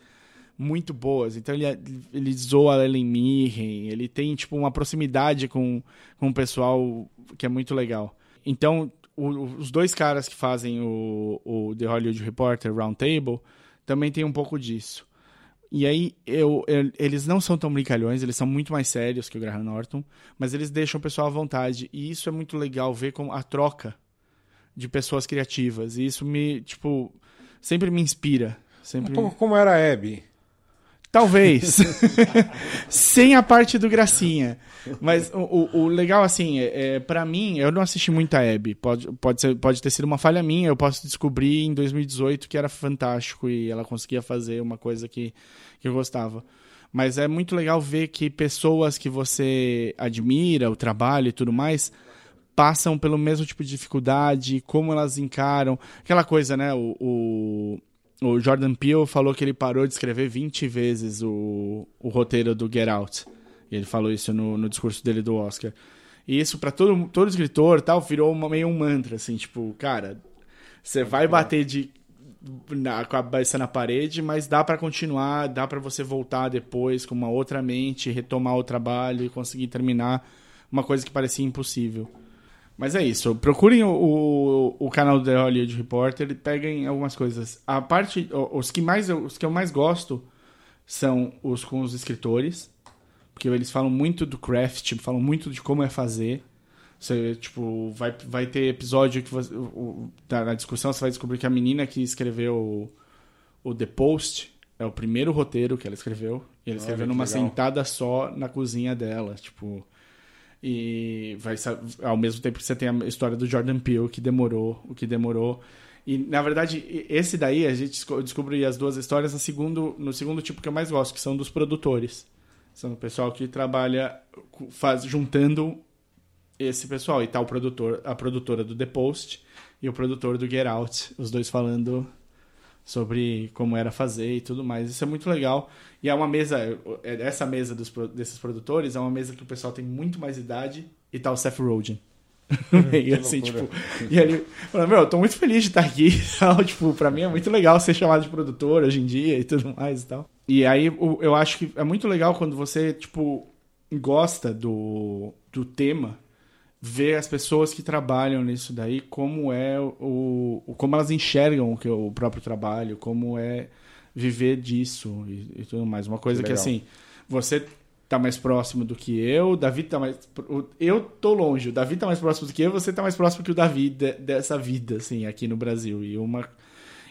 muito boas. Então ele, ele zoa a Ellen Mirren, ele tem tipo uma proximidade com, com o pessoal que é muito legal. Então, o- os dois caras que fazem o, o The Hollywood Reporter Roundtable também tem um pouco disso. E aí, eu, eu- eles não são tão brincalhões, eles são muito mais sérios que o Graham Norton, mas eles deixam o pessoal à vontade. E isso é muito legal ver como a troca de pessoas criativas. E isso me, tipo, sempre me inspira. Sempre Um pouco como era a Abby. Talvez. [laughs] Sem a parte do gracinha. Mas o, o, o legal, assim, é, é, para mim, eu não assisti muito a Abby. Pode, pode, ser, pode ter sido uma falha minha. Eu posso descobrir em 2018 que era fantástico e ela conseguia fazer uma coisa que, que eu gostava. Mas é muito legal ver que pessoas que você admira, o trabalho e tudo mais, passam pelo mesmo tipo de dificuldade, como elas encaram. Aquela coisa, né? O, o, o Jordan Peele falou que ele parou de escrever 20 vezes o, o roteiro do Get Out. Ele falou isso no, no discurso dele do Oscar. E isso, para todo, todo escritor tal, virou uma, meio um mantra, assim, tipo, cara, você vai bater de na, com a cabeça na parede, mas dá para continuar, dá para você voltar depois com uma outra mente, retomar o trabalho e conseguir terminar uma coisa que parecia impossível. Mas é isso. Procurem o, o, o canal do The Hollywood Reporter e peguem algumas coisas. A parte, os que mais os que eu mais gosto são os com os escritores, porque eles falam muito do craft, falam muito de como é fazer. Você, tipo, vai, vai ter episódio que você, o, na discussão você vai descobrir que a menina que escreveu o, o The Post é o primeiro roteiro que ela escreveu. E ela escreveu numa legal. sentada só na cozinha dela. Tipo, e vai ao mesmo tempo que você tem a história do Jordan Peele que demorou o que demorou. E na verdade esse daí a gente descobriu as duas histórias no segundo no segundo tipo que eu mais gosto que são dos produtores. São o pessoal que trabalha faz juntando esse pessoal. E tá o produtor a produtora do The Post e o produtor do Get Out os dois falando sobre como era fazer e tudo mais. Isso é muito legal. E é uma mesa, é, essa mesa dos, desses produtores é uma mesa que o pessoal tem muito mais idade e tá o Seth Rogen. [laughs] e assim, tipo, e ele falou, meu, eu tô muito feliz de estar aqui [laughs] tal. Tipo, pra mim é muito legal ser chamado de produtor hoje em dia e tudo mais e tal. E aí eu acho que é muito legal quando você, tipo, gosta do, do tema ver as pessoas que trabalham nisso daí, como é o, o como elas enxergam o, o próprio trabalho, como é viver disso e, e tudo mais. Uma coisa que, que assim, você tá mais próximo do que eu, o Davi tá mais eu tô longe, o Davi tá mais próximo do que eu, você tá mais próximo que o Davi de, dessa vida assim aqui no Brasil. E uma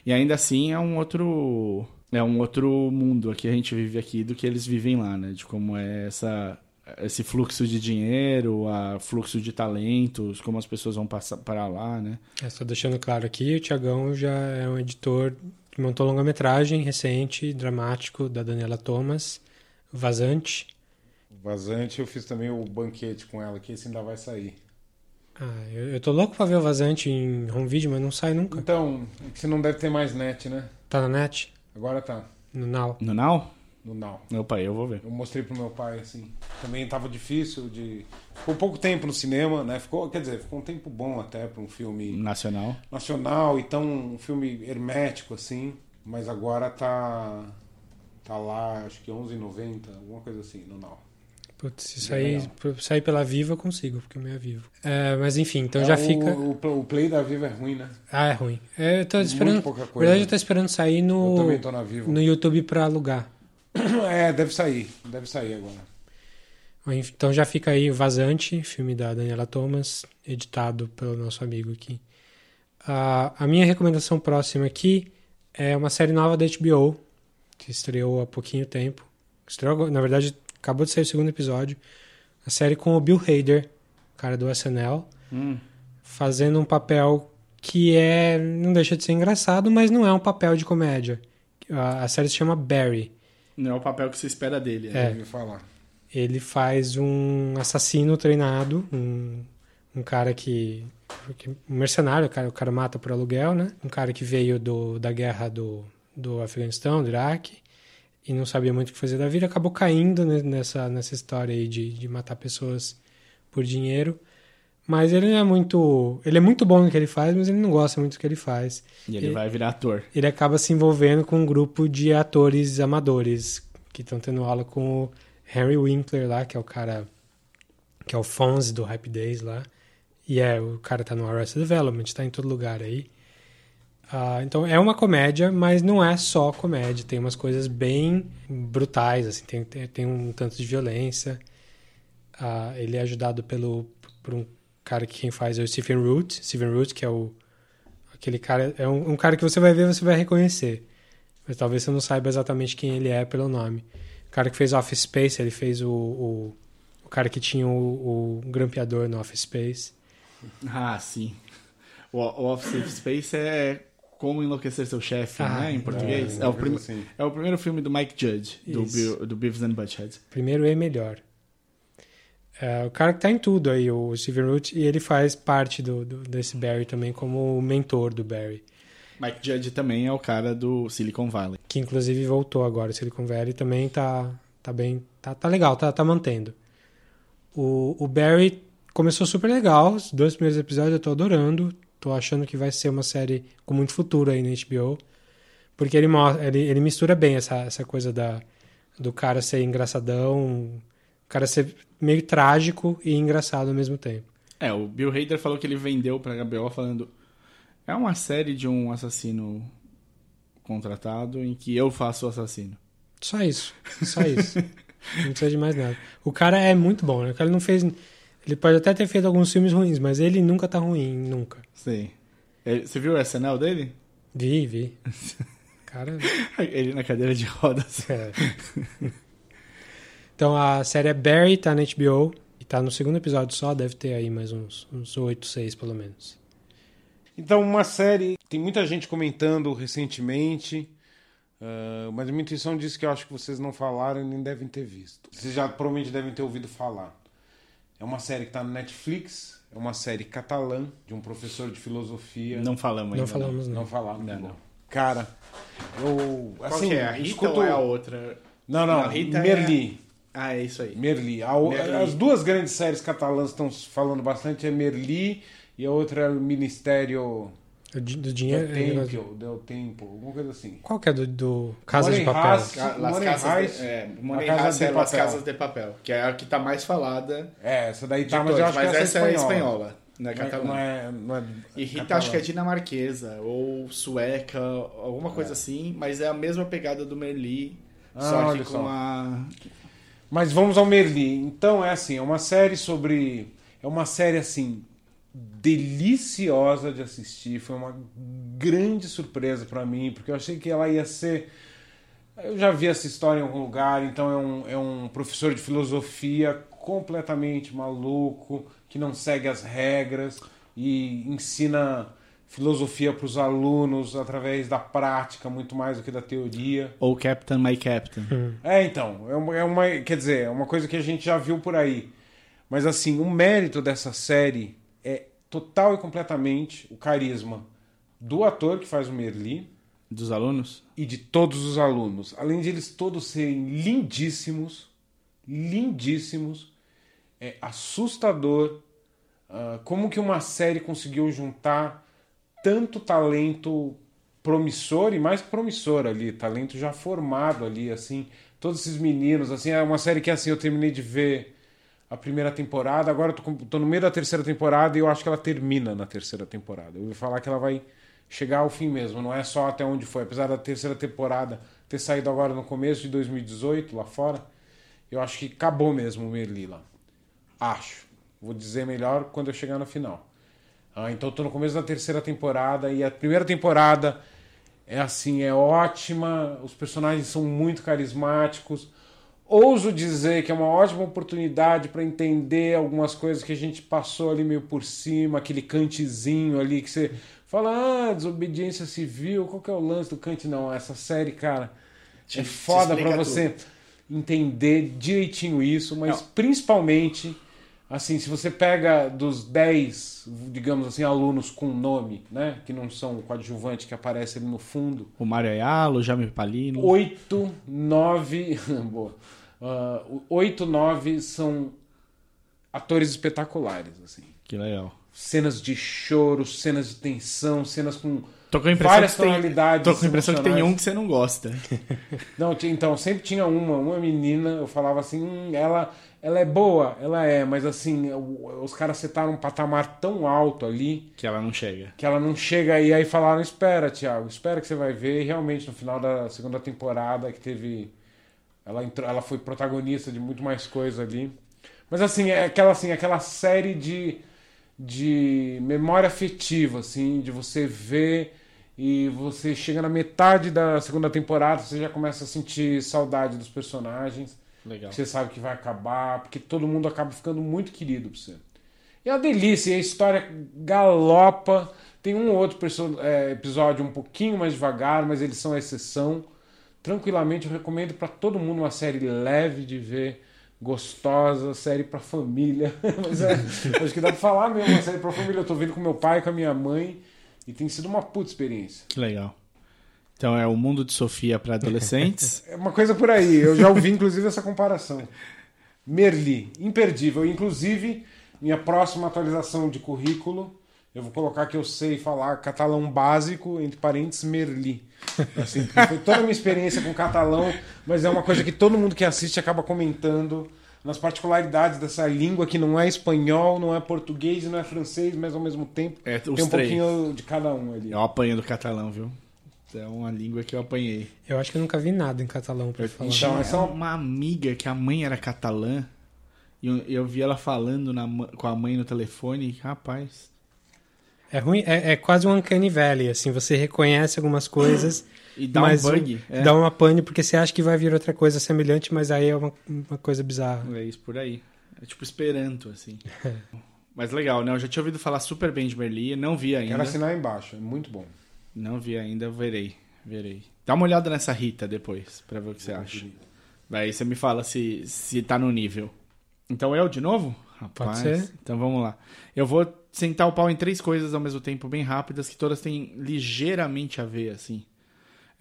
e ainda assim é um outro é um outro mundo aqui a gente vive aqui do que eles vivem lá, né? De como é essa esse fluxo de dinheiro, a fluxo de talentos, como as pessoas vão passar para lá, né? É, só deixando claro aqui, o Tiagão já é um editor que montou longa-metragem recente, dramático, da Daniela Thomas, Vazante. Vazante, eu fiz também o banquete com ela, que esse ainda vai sair. Ah, eu, eu tô louco pra ver o Vazante em home video, mas não sai nunca. Então, você não deve ter mais net, né? Tá na net? Agora tá. No Now. No Now? No Now. Meu pai, eu vou ver. Eu mostrei pro meu pai, assim. Também tava difícil de. Ficou pouco tempo no cinema, né? Ficou, quer dizer, ficou um tempo bom até para um filme. Nacional. Nacional, então um filme hermético, assim. Mas agora tá. Tá lá, acho que 11,90, alguma coisa assim, no Now. Putz, se sair, sair pela Viva eu consigo, porque o meu é vivo. É, mas enfim, então é, já fica. O, o, play da Viva é ruim, né? Ah, é ruim. É, eu tô esperando. Muito pouca coisa. Na verdade, eu tô esperando sair no. Eu também tô na Viva. No YouTube pra alugar. [clears throat] É, deve sair. Deve sair agora. Então já fica aí o Vazante, filme da Daniela Thomas, editado pelo nosso amigo aqui. Uh, a minha recomendação próxima aqui é uma série nova da HBO, que estreou há pouquinho tempo. Estreou, na verdade, acabou de sair o segundo episódio. A série com o Bill Hader, cara do SNL, hum. fazendo um papel que é não deixa de ser engraçado, mas não é um papel de comédia. A, a série se chama Barry. Não é o papel que se espera dele, né? é. falar. Ele faz um assassino treinado, um, um cara que, Um mercenário, o cara, o cara mata por aluguel, né? Um cara que veio do, da guerra do, do Afeganistão, do Iraque, e não sabia muito o que fazer da vida, acabou caindo nessa, nessa história aí de, de matar pessoas por dinheiro. Mas ele é muito. Ele é muito bom no que ele faz, mas ele não gosta muito do que ele faz. E ele, ele vai virar ator. Ele acaba se envolvendo com um grupo de atores amadores que estão tendo aula com o Henry Winkler lá, que é o cara. que é o Fonz do Happy Days lá. E é, o cara tá no Arrested Development, tá em todo lugar aí. Uh, então é uma comédia, mas não é só comédia. Tem umas coisas bem brutais, assim, tem, tem, tem um tanto de violência. Uh, ele é ajudado pelo, por um cara que quem faz é o Stephen Root. Stephen Root, que é o aquele cara, é um, um, cara que você vai ver, você vai reconhecer. Mas talvez você não saiba exatamente quem ele é pelo nome. O cara que fez Office Space, ele fez o, o, o cara que tinha o, o grampeador no Office Space. [laughs] Ah, sim. O, o Office Space é Como Enlouquecer Seu Chefe, Ah, né? Em português. é, É, o prim... assim. é o primeiro filme do Mike Judge, do, do Beavis and Butthead. Primeiro e melhor. É, o cara que tá em tudo aí, o Steven Root, e ele faz parte do, do- desse Barry também como o mentor do Barry. Mike Judge também é o cara do Silicon Valley. Que inclusive voltou agora, o Silicon Valley também tá, tá bem. Tá, tá legal, tá, tá mantendo. O, o Barry começou super legal, os dois primeiros episódios eu tô adorando. Tô achando que vai ser uma série com muito futuro aí na HBO. Porque ele, ele, ele mistura bem essa, essa coisa da, do cara ser engraçadão, cara ser meio trágico e engraçado ao mesmo tempo. É, o Bill Hader falou que ele vendeu pra HBO falando é uma série de um assassino contratado em que eu faço o assassino. Só isso. Só isso. não precisa de mais nada. O cara é muito bom, né? O cara não fez. Ele pode até ter feito alguns filmes ruins, mas ele nunca tá ruim, nunca. Sim. Ele- Você viu o SNL dele? Vi, vi. [laughs] Cara. Ele na cadeira de rodas. é. [laughs] Então a série é Barry, tá na HBO. E tá no segundo episódio só, deve ter aí mais uns, uns 8, 6 pelo menos. Então, uma série. Tem muita gente comentando recentemente. ah, mas a minha intuição diz que eu acho que vocês não falaram e nem devem ter visto. Vocês já provavelmente devem ter ouvido falar. É uma série que está no Netflix. É uma série catalã de um professor de filosofia. Não falamos ainda. Não falamos, não. Não falaram. Não, não. Cara, eu. Qual assim, que é? A Rita escuto- ou é a outra? Não, não. Não, Rita é- Merli. Ah, é isso aí. Merli. A Merli. As duas grandes séries catalãs estão falando bastante é Merli e a outra é o Ministério Do, dinheiro. é negócio- Tempo, Del Tempo, alguma coisa assim. Qual que é do, do Casa Money de Papel? Heist. Ca- Las Money Casas Heist, de, é, Money Casa Heist de é Las Papel. Casas de Papel, que é a que tá mais falada É, essa daí de tá, mas todas, eu acho mas que essa, essa é espanhola. não é Não é- catalã. Não é, não é E Rita catalã. acho que é dinamarquesa, ou sueca, alguma coisa assim, mas é a mesma pegada do Merli, Ah, só que com só. a... Mas vamos ao Merli. Então é assim, é uma série sobre. É uma série assim deliciosa de assistir. Foi uma grande surpresa pra mim, porque eu achei que ela ia ser. Eu já vi essa história em algum lugar, então é um, é um professor de filosofia completamente maluco, que não segue as regras e ensina filosofia para os alunos através da prática muito mais do que da teoria. Ou Captain My Captain. É, então, é uma, é uma- quer dizer, é uma coisa que a gente já viu por aí. Mas assim, o mérito dessa série é total e completamente o carisma do ator que faz o Merli Dos alunos? e de todos os alunos. Além de eles todos serem lindíssimos, lindíssimos, é assustador ah, como que uma série conseguiu juntar tanto talento promissor e mais promissor ali, talento já formado ali, assim, todos esses meninos, assim, é uma série que assim eu terminei de ver a primeira temporada, agora eu tô, tô no meio da terceira temporada e eu acho que ela termina na terceira temporada. Eu ouvi falar que ela vai chegar ao fim mesmo, não é só até onde foi, apesar da terceira temporada ter saído agora no começo de 2018 lá fora, eu acho que acabou mesmo o Merli lá. Acho. Vou dizer melhor quando eu chegar no final. Ah, então tô no começo da terceira temporada e a primeira temporada é assim, é ótima, os personagens são muito carismáticos. Ouso dizer que é uma ótima oportunidade para entender algumas coisas que a gente passou ali meio por cima, aquele cantezinho ali que você fala, ah, desobediência civil, qual que é o lance do Kant? Não, essa série, cara, Te- é foda para você entender direitinho isso, mas Não. principalmente, assim, se você pega dos 10, digamos assim, alunos com nome, né, que não são o coadjuvante que aparece ali no fundo, O Mario Ayala, o Jaime Palino. 8, 9, [laughs] boa, o 8, 9 são atores espetaculares, assim. Que legal. Cenas de choro, cenas de tensão, cenas com Tô com a impressão várias que tem, tonalidades tô com a impressão que tem um que você não gosta. [laughs] Não, então, sempre tinha uma, uma menina, eu falava assim, hum, ela, ela é boa, ela é, mas assim, os caras setaram um patamar tão alto ali Que ela não chega. que ela não chega aí, aí falaram, espera, Thiago, espera que você vai ver, e realmente no final da segunda temporada que teve, ela, entrou, ela foi protagonista de muito mais coisa ali, mas assim, é aquela, assim, aquela série de, de memória afetiva, assim, de você ver E você chega na metade da segunda temporada, você já começa a sentir saudade dos personagens. Legal. Você sabe que vai acabar, porque todo mundo acaba ficando muito querido pra você. E é uma delícia, a história galopa. Tem um ou outro é, episódio um pouquinho mais devagar, mas eles são a exceção. Tranquilamente, eu recomendo pra todo mundo uma série leve de ver, gostosa, série pra família. [laughs] mas é, acho que dá pra falar mesmo, uma série pra família. Eu tô vendo com meu pai, com a minha mãe, e tem sido uma puta experiência. Que legal. Então é o mundo de Sofia para adolescentes. [laughs] É uma coisa por aí. Eu já ouvi, inclusive, essa comparação. Merli, imperdível. Inclusive, minha próxima atualização de currículo, eu vou colocar que eu sei falar catalão básico, entre parênteses, Merli. Assim, foi toda a minha experiência com catalão, mas é uma coisa que todo mundo que assiste acaba comentando nas particularidades dessa língua que não é espanhol, não é português e não é francês, mas ao mesmo tempo É, tem um três. pouquinho de cada um ali. Eu apanho do catalão, viu? É uma língua que eu apanhei. Eu acho que eu nunca vi nada em catalão pra falar. Tinha Então, essa é uma- uma amiga que a mãe era catalã e eu, eu vi ela falando na com a mãe no telefone. e, Rapaz, É ruim, é, é quase um uncanny valley, assim, você reconhece algumas coisas, e dá mas um bug. É, dá uma pane porque você acha que vai vir outra coisa semelhante, mas aí é uma, uma coisa bizarra. é isso por aí. É tipo Esperanto, assim. [laughs] Mas legal, né? Eu já tinha ouvido falar super bem de Merli, não vi ainda. Quero assinar aí embaixo, é muito bom. Não vi ainda, verei. Verei. Dá uma olhada nessa Rita depois, pra ver o que você acha. Daí você me fala se, se tá no nível. Então eu de novo? Rapaz. ser. Então vamos lá. Eu vou sentar o pau em três coisas ao mesmo tempo, bem rápidas, que todas têm ligeiramente a ver, assim.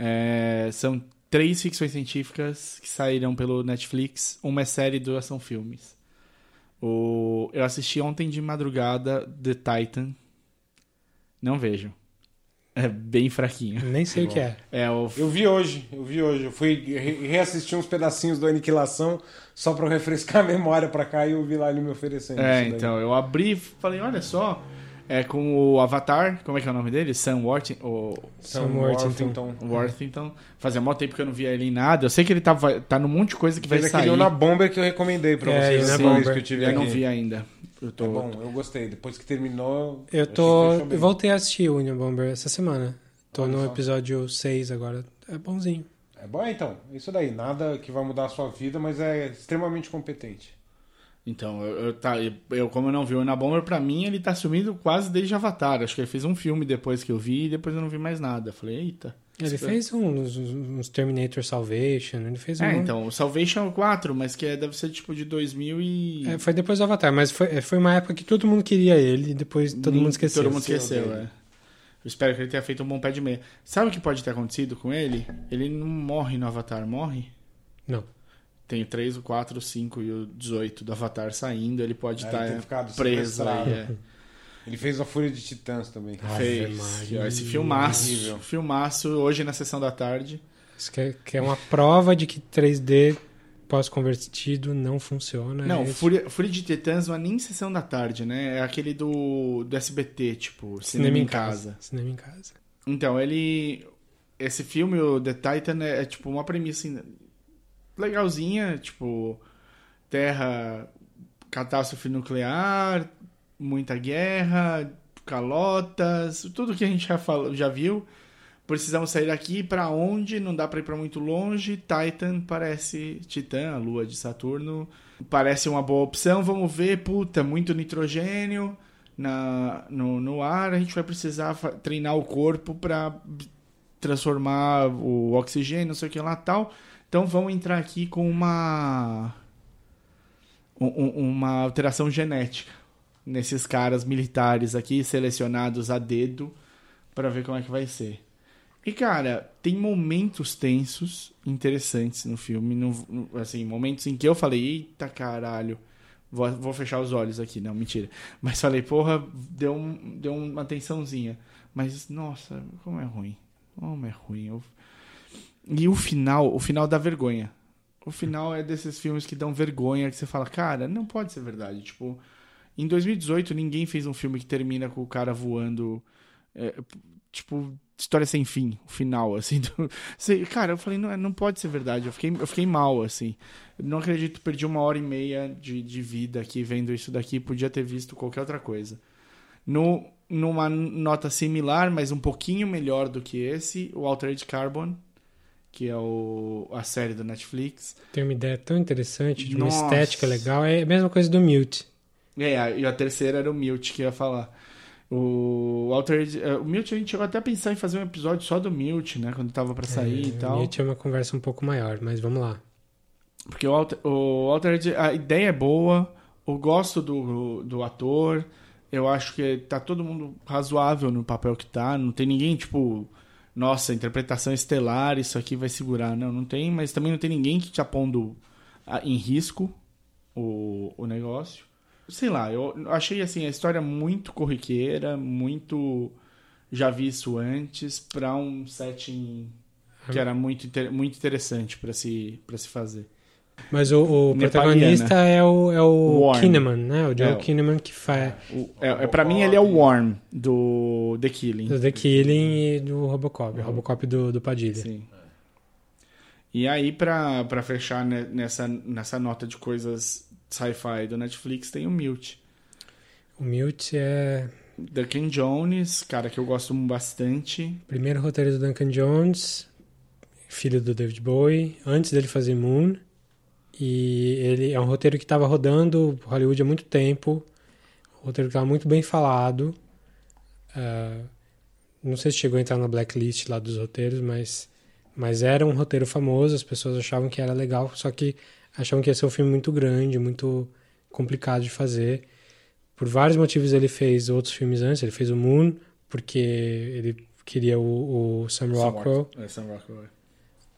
É, são três ficções científicas que saíram pelo Netflix. Uma é série, duas são filmes. O, eu assisti ontem de madrugada The Titan. Não vejo. É bem fraquinho. Nem sei o que é. É o Eu vi hoje, eu vi hoje. Eu fui re- reassistir uns pedacinhos do Aniquilação só pra eu refrescar a memória pra cá e eu vi lá ele me oferecendo. É, isso daí. então, eu abri e falei, olha só, é com o Avatar, como é que é o nome dele? Sam Worthington, o Sam Sam Worthington. Worthington. Fazia mó tempo que eu não via ele em nada. Eu sei que ele tá, vai- tá num monte de coisa que vai Fez sair. aquele na Bomber que eu recomendei pra É, vocês Bomber. que eu tive Eu aqui. não vi ainda. Eu tô... É bom, eu gostei. Depois que terminou... Eu tô. Eu voltei a assistir o Union Bomber essa semana. Tô Olha no só. episódio 6 agora. É bonzinho. É bom, então. Isso daí. Nada que vai mudar a sua vida, mas é extremamente competente. Então, eu, eu, tá, eu, como eu não vi o Na Bomber, pra mim ele tá sumido quase desde Avatar. Acho que ele fez um filme depois que eu vi e depois eu não vi mais nada. Falei, eita. Ele fez uns, uns Terminator Salvation, ele fez um. É, então, o Salvation 4, mas que é- deve ser tipo de 2000 e... É, foi depois do Avatar, mas foi, foi uma época que todo mundo queria ele e depois todo Nem- mundo esqueceu. Todo mundo esqueceu, é. Eu espero que ele tenha feito um bom pé de meia. Sabe o que pode ter acontecido com ele? Ele não morre no Avatar, morre? Não. Tem o 3, o 4, o 5 e o 18 do Avatar saindo, ele pode É, estar tem ficado preso aí. É. Ele fez a Fúria de Titãs também. Ave Fez. Maria. Esse filmaço, Horrível. filmaço, hoje na sessão da tarde. Isso que é, que é uma prova de que 3D pós-convertido não funciona. Não, é. Fúria, Fúria de Titãs não é nem sessão da tarde, né? É aquele do, do SBT, tipo, Cinema, em casa. Cinema em casa. Então, ele. Esse filme, o The Titan, é, é, tipo uma premissa legalzinha, tipo, Terra, catástrofe nuclear, muita guerra, calotas, tudo que a gente já, falou, já viu. Precisamos sair daqui pra onde? Não dá pra ir pra muito longe. Titan parece Titã, a lua de Saturno. Parece uma boa opção. Vamos ver, puta, muito nitrogênio na, no, no ar. A gente vai precisar treinar o corpo pra transformar o oxigênio, não sei o que lá tal. Então vamos entrar aqui com uma um- um- uma alteração genética nesses caras militares aqui selecionados a dedo para ver como é que vai ser. E cara, tem momentos tensos interessantes no filme, no- assim, momentos em que eu falei, eita caralho, vou, vou fechar os olhos aqui, não, mentira. Mas falei, porra, deu, um, deu uma tensãozinha. Mas, nossa, como é ruim. Como é ruim. Eu- E o final, o final dá vergonha. O final é desses filmes que dão vergonha, que você fala, cara, não pode ser verdade. Tipo, em 2018 ninguém fez um filme que termina com o cara voando. é, tipo, história sem fim, o final, [laughs] assim. do- cara, eu falei, não, não pode ser verdade. Eu fiquei, eu fiquei mal, assim. Não acredito, perdi uma hora e meia de, de vida aqui vendo isso daqui. Podia ter visto qualquer outra coisa. No, numa nota similar, mas um pouquinho melhor do que esse, o Altered Carbon, que é o, a série da Netflix. Tem uma ideia tão interessante, de uma Nossa. estética legal. É a mesma coisa do Mute. É, a- e a terceira era o Mute que eu ia falar. O Altered, eh, o Mute a gente chegou até a pensar em fazer um episódio só do Mute, né, quando tava pra sair e É, tal. O Mute é uma conversa um pouco maior, mas vamos lá. Porque o, Alter, o Altered, a ideia é boa, eu gosto do, do ator, eu acho que tá todo mundo razoável no papel que tá, não tem ninguém, tipo, nossa, interpretação estelar, isso aqui vai segurar. Não, não tem, mas também não tem ninguém que te apondo ah, em risco o, o negócio. Sei lá, eu achei assim a história muito corriqueira, muito já vi isso antes pra um setting que era muito, muito interessante pra se, pra se fazer. Mas o, o protagonista é o, é o. Kinnaman, né? O Joe É, Kinnaman que faz é, é, pra mim ele é o Worm do The Killing. do The Killing e do Robocop. O Robocop do, do Padilha. Sim. E aí, pra, pra fechar ne- nessa, nessa nota de coisas sci-fi do Netflix, tem o Mute. O Mute é Duncan Jones, cara que eu gosto bastante. Primeiro roteiro do Duncan Jones, filho do David Bowie, antes dele fazer Moon. E ele é um roteiro que estava rodando Hollywood há muito tempo. Um roteiro que estava muito bem falado. Ah, não sei se chegou a entrar na blacklist lá dos roteiros, mas, mas era um roteiro famoso. As pessoas achavam que era legal, só que achavam que ia ser um filme muito grande, muito complicado de fazer. Por vários motivos ele fez outros filmes antes. Ele fez o Moon, porque ele queria o, o Sam Rockwell. É, Sam Rockwell.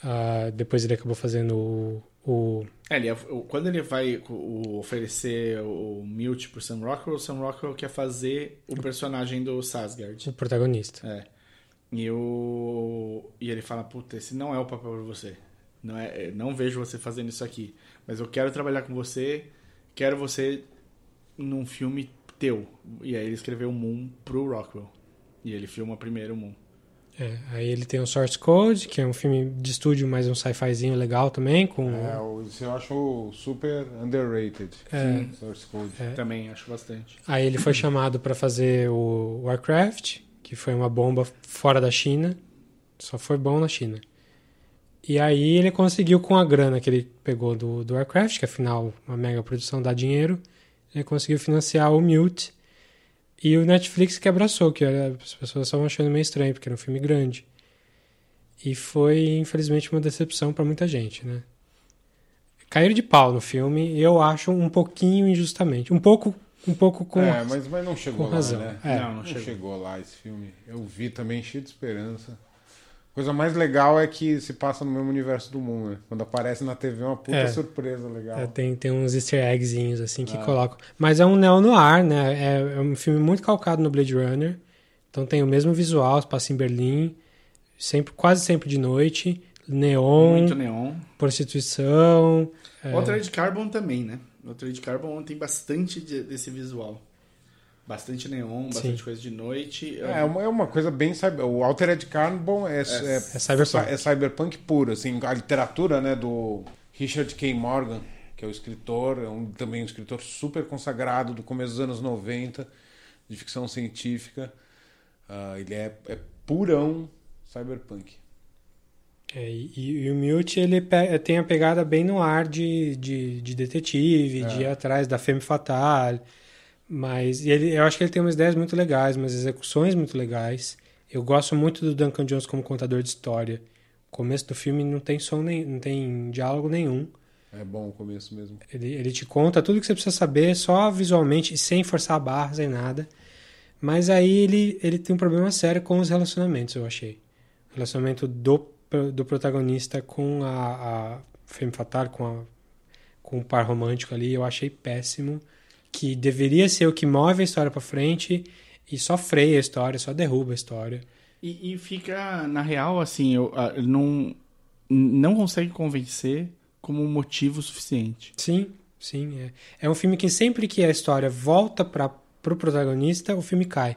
Ah, depois ele acabou fazendo o, o É, ele, o- quando ele vai o- oferecer o Mute pro Sam Rockwell, o Sam Rockwell quer fazer o personagem do Sasgard. o protagonista. É. E, o... e ele fala, puta, esse não é o papel pra você. Não, é, não vejo você fazendo isso aqui. Mas eu quero trabalhar com você, quero você num filme teu. E aí ele escreveu Moon pro Rockwell. E ele filma primeiro o Moon. É, aí ele tem o Source Code, que é um filme de estúdio, mas um sci-fizinho legal também, com É, o- isso eu acho super underrated. É. Source Code. Também acho bastante. Aí ele foi chamado para fazer o Warcraft, que foi uma bomba fora da China. Só foi bom na China. E aí ele conseguiu, com a grana que ele pegou do, do Warcraft, que afinal uma mega produção dá dinheiro, ele conseguiu financiar o Mute. E o Netflix que abraçou, que era- as pessoas estavam achando meio estranho, porque era um filme grande. E foi, infelizmente, uma decepção para muita gente, né? Caíram de pau no filme, eu acho um pouquinho injustamente. Um pouco, um pouco com... é, mas, mas não chegou com lá, razão. né? É. Não, não Não chegou. chegou lá esse filme. Eu vi também cheio de esperança. Coisa mais legal é que se passa no mesmo universo do mundo, né? Quando aparece na TV é uma puta É. surpresa legal. É, tem, tem uns easter eggzinhos assim que colocam. Mas é um neo-noir, né? É, é um filme muito calcado no Blade Runner. Então tem o mesmo visual, passa em Berlim, sempre, quase sempre de noite, neon, Muito neon. prostituição. é, O Altered Carbon também, né? O Altered Carbon tem bastante de- desse visual. Bastante neon, bastante Sim. coisa de noite. É uma, é uma coisa bem cyber. O Altered Carbon é, é, é cyberpunk. é cyberpunk puro, assim, a literatura, né, do Richard K. Morgan, que é o escritor, é um, também um escritor super consagrado do começo dos anos 90, de ficção científica. Ah, ele é, é purão cyberpunk. é, e, e o Mute ele pe- tem a pegada bem no ar de, de, de detetive, de ir atrás da femme fatale. Mas ele, eu acho que ele tem umas ideias muito legais, umas execuções muito legais. Eu gosto muito do Duncan Jones como contador de história. O começo do filme não tem som nem, não tem diálogo nenhum. É bom o começo mesmo. Ele, ele te conta tudo que você precisa saber, só visualmente, sem forçar a barra, sem nada. Mas aí ele, ele tem um problema sério com os relacionamentos, eu achei. O relacionamento do, do protagonista com a, a Femme Fatale, com, a, com o par romântico ali, eu achei péssimo. Que deveria ser o que move a história pra frente e só freia a história, só derruba a história. E, e fica, na real, assim, eu, não, não consegue convencer como um motivo suficiente. Sim, sim. É, é um filme que sempre que a história volta para pro protagonista, o filme cai.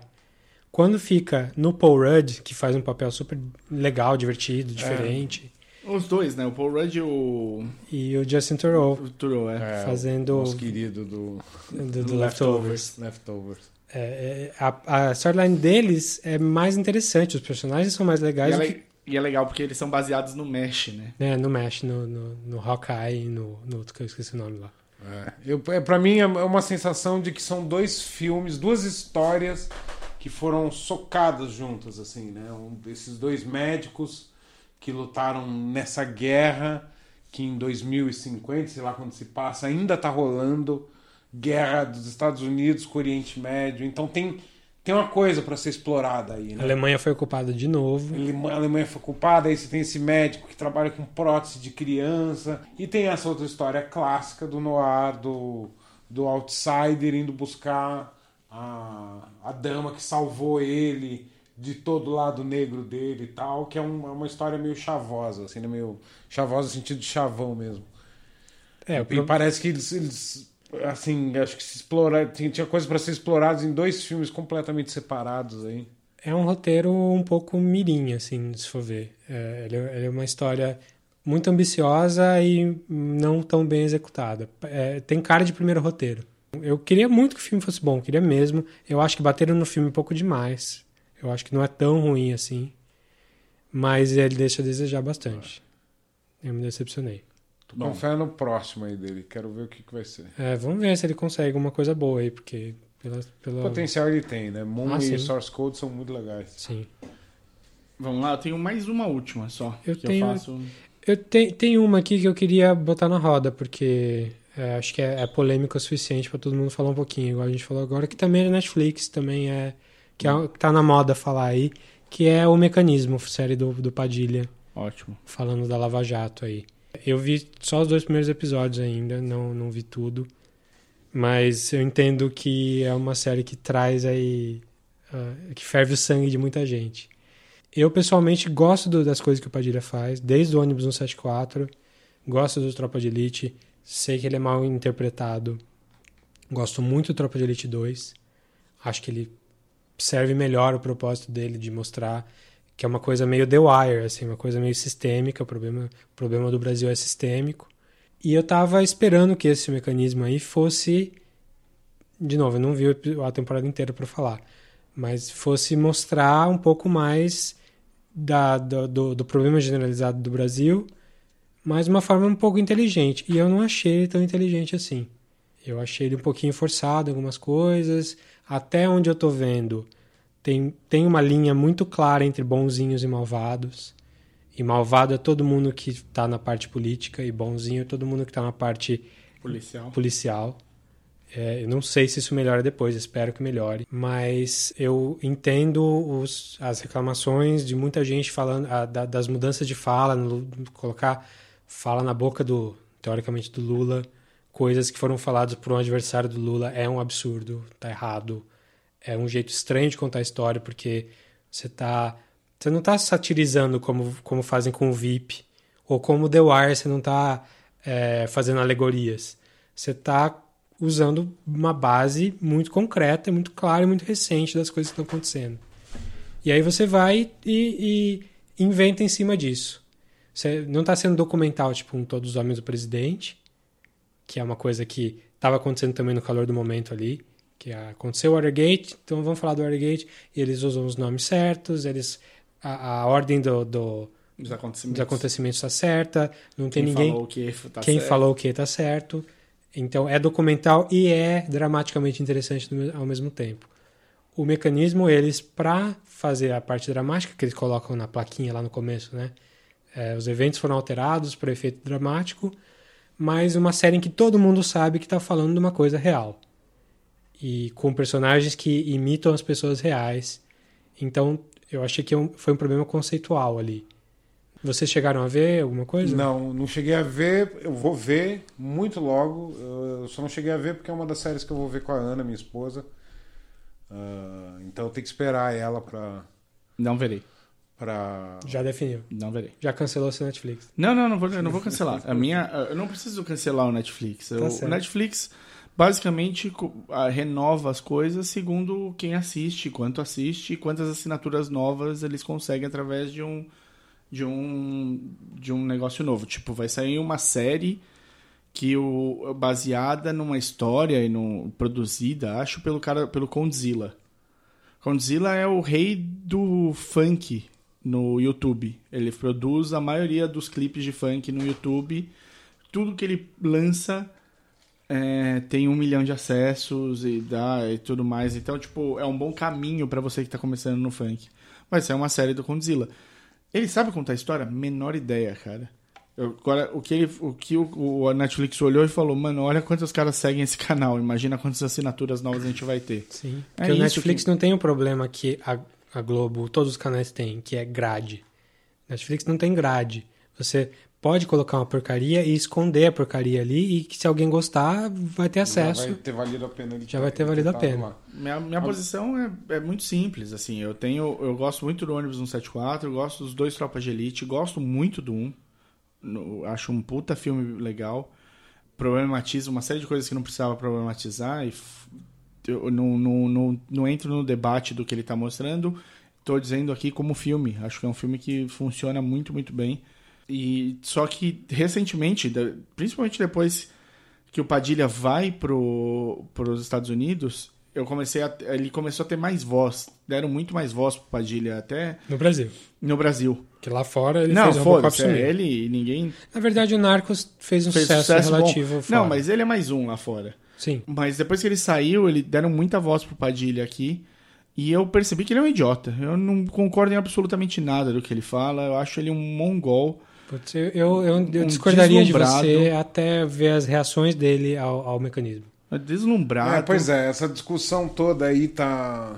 Quando fica no Paul Rudd, que faz um papel super legal, divertido, diferente, Os dois, né? O Paul Rudd e o, e o Justin Theroux o Turo, é. É, Fazendo- o nosso querido do, do, do Leftovers. Leftovers. É, é, a, a storyline deles é mais interessante, os personagens são mais E legais é, do le- que e é legal porque eles são baseados no Mesh, né? né, no Mesh, no, no, no Hawkeye e no, no outro que eu esqueci o nome lá. É, eu, é, pra mim é uma sensação de que são dois filmes, duas histórias que foram socadas juntas, assim, né? Um desses dois médicos que lutaram nessa guerra que em 2050, sei lá quando se passa, ainda tá rolando guerra dos Estados Unidos com o Oriente Médio. Então tem, tem uma coisa para ser explorada aí, A né? Alemanha foi ocupada de novo. A Alemanha foi culpada, aí você tem esse médico que trabalha com prótese de criança, e tem essa outra história clássica do noir, do, do outsider indo buscar a, a dama que salvou ele de todo lado negro dele e tal, que é um- é uma história meio chavosa, assim, né? meio chavosa no sentido de chavão mesmo. É, E pro- parece que eles, eles, assim, acho que se explorar, tinha, tinha coisa para ser exploradas em dois filmes completamente separados aí. é um roteiro um pouco mirim, assim, se for ver. É, ele, é- ele é uma história muito ambiciosa e não tão bem executada. É, tem cara de primeiro roteiro. Eu queria muito que o filme fosse bom, queria mesmo. Eu acho que bateram no filme um pouco demais. Eu acho que não é tão ruim assim. Mas ele deixa a desejar bastante. Eu me decepcionei. Tô com fé no próximo aí dele, quero ver o que, que vai ser. É, vamos ver se ele consegue alguma coisa boa aí, porque pela, pela... Potencial ele tem, né? Moon Ah, e sim. Source Code são muito legais. Sim. Vamos lá, eu tenho mais uma última só. Eu que tenho- eu faço. Eu te, tem uma aqui que eu queria botar na roda, porque é, acho que é, é polêmica o suficiente para todo mundo falar um pouquinho, igual a gente falou agora, que também é Netflix, também é. Que, é, tá na moda falar aí, que é o mecanismo, série do, do Padilha, Ótimo. falando da Lava Jato aí. Eu vi só os dois primeiros episódios ainda, não, não vi tudo. Mas eu entendo que é uma série que traz aí. ah, que ferve o sangue de muita gente. Eu, pessoalmente, gosto do- das coisas que o Padilha faz, desde o ônibus 174, gosto do Tropa de Elite, sei que ele é mal interpretado, gosto muito do Tropa de Elite 2, acho que ele serve melhor o propósito dele de mostrar que é uma coisa meio The Wire, assim, uma coisa meio sistêmica, o problema, o problema do Brasil é sistêmico. E eu tava esperando que esse mecanismo aí fosse de novo, eu não vi a temporada inteira para falar, mas fosse mostrar um pouco mais da, do, do, do problema generalizado do Brasil, mas de uma forma um pouco inteligente. E eu não achei ele tão inteligente assim. Eu achei ele um pouquinho forçado em algumas coisas. Até onde eu tô vendo, tem, tem uma linha muito clara entre bonzinhos e malvados. E malvado é todo mundo que tá na parte política, e bonzinho é todo mundo que tá na parte Policial. policial. É, eu não sei se isso melhora depois, espero que melhore. Mas eu entendo os, as reclamações de muita gente falando a, da- das mudanças de fala, no- colocar fala na boca do, teoricamente, do Lula, coisas que foram faladas por um adversário do Lula é um absurdo, tá errado. É um jeito estranho de contar a história, porque você tá. Você não tá satirizando como, como fazem com o VIP, ou como The Wire, você não tá é, fazendo alegorias. Você tá usando uma base muito concreta, muito clara e muito recente das coisas que estão acontecendo. E aí você vai e, e inventa em cima disso. Você não está sendo documental, tipo, um Todos os Homens do Presidente, que é uma coisa que estava acontecendo também no calor do momento ali, que aconteceu o Watergate, então vamos falar do Watergate, e eles usam os nomes certos, eles a, a ordem do, do, acontecimentos. dos acontecimentos está certa, não tem Quem ninguém falou que tá quem certo. falou o que tá certo. Então é documental e é dramaticamente interessante ao mesmo tempo. O mecanismo, eles, para fazer a parte dramática, que eles colocam na plaquinha lá no começo, né? É, os eventos foram alterados para efeito dramático, mas uma série em que todo mundo sabe que está falando de uma coisa real. E com personagens que imitam as pessoas reais. Então, eu achei que é foi um problema conceitual ali. Vocês chegaram a ver alguma coisa? Não, não cheguei a ver. Eu vou ver muito logo. Eu só não cheguei a ver porque é uma das séries que eu vou ver com a Ana, minha esposa. Ah, então eu tenho que esperar ela pra. Não verei. Pra... Já definiu. Não verei. Já cancelou seu Netflix. Não, não, não vou, eu não vou cancelar. A minha, eu não preciso cancelar o Netflix. Eu- o certo. Netflix basicamente renova as coisas segundo quem assiste, quanto assiste, e quantas assinaturas novas eles conseguem através de um de um de um negócio novo. Tipo, vai sair uma série que o baseada numa história e no, produzida, acho pelo cara pelo Condzilla. Condzilla é o rei do funk no YouTube. Ele produz a maioria dos clipes de funk no YouTube. Tudo que ele lança é, tem um milhão de acessos e dá e tudo mais. Então, tipo, é um bom caminho pra você que tá começando no funk. Vai ser uma série do Condzilla. Ele sabe contar a história? Menor ideia, cara. Eu- agora, o que, ele, o que o, o- Netflix olhou e falou, mano, olha quantos caras seguem esse canal. Imagina quantas assinaturas novas a gente vai ter. Sim. É Porque o Netflix que- não tem o problema que a, a Globo, todos os canais têm, que é grade. Netflix não tem grade. Você pode colocar uma porcaria e esconder a porcaria ali e que se alguém gostar, vai ter Já acesso. vai ter valido a pena. ele Já vai ter valido a pena. lá. Minha, minha posição é, é muito simples, assim. Eu tenho, eu gosto muito do ônibus 174, eu gosto dos dois Tropas de Elite, gosto muito do 1. No- acho um puta filme legal. Problematiza uma série de coisas que não precisava problematizar e eu não, não, não, não entro no debate do que ele tá mostrando. Tô dizendo aqui como filme. Acho que é um filme que funciona muito, muito bem. E só que recentemente, principalmente depois que o Padilha vai pro, pros Estados Unidos, eu comecei a, ele começou a ter mais voz. Deram muito mais voz pro Padilha até No Brasil. no Brasil. Que lá fora ele não, fez um foda-se, é ele e ninguém Na verdade, o Narcos fez um fez sucesso, sucesso relativo fora. Não, mas ele é mais um lá fora. Sim. Mas depois que ele saiu, ele deram muita voz pro Padilha aqui. E eu percebi que ele é um idiota. Eu não concordo em absolutamente nada do que ele fala. Eu acho ele um mongol. Putz, eu, eu, eu, eu discordaria de você até ver as reações dele ao, ao mecanismo. Deslumbrado. É, pois é, essa discussão toda aí tá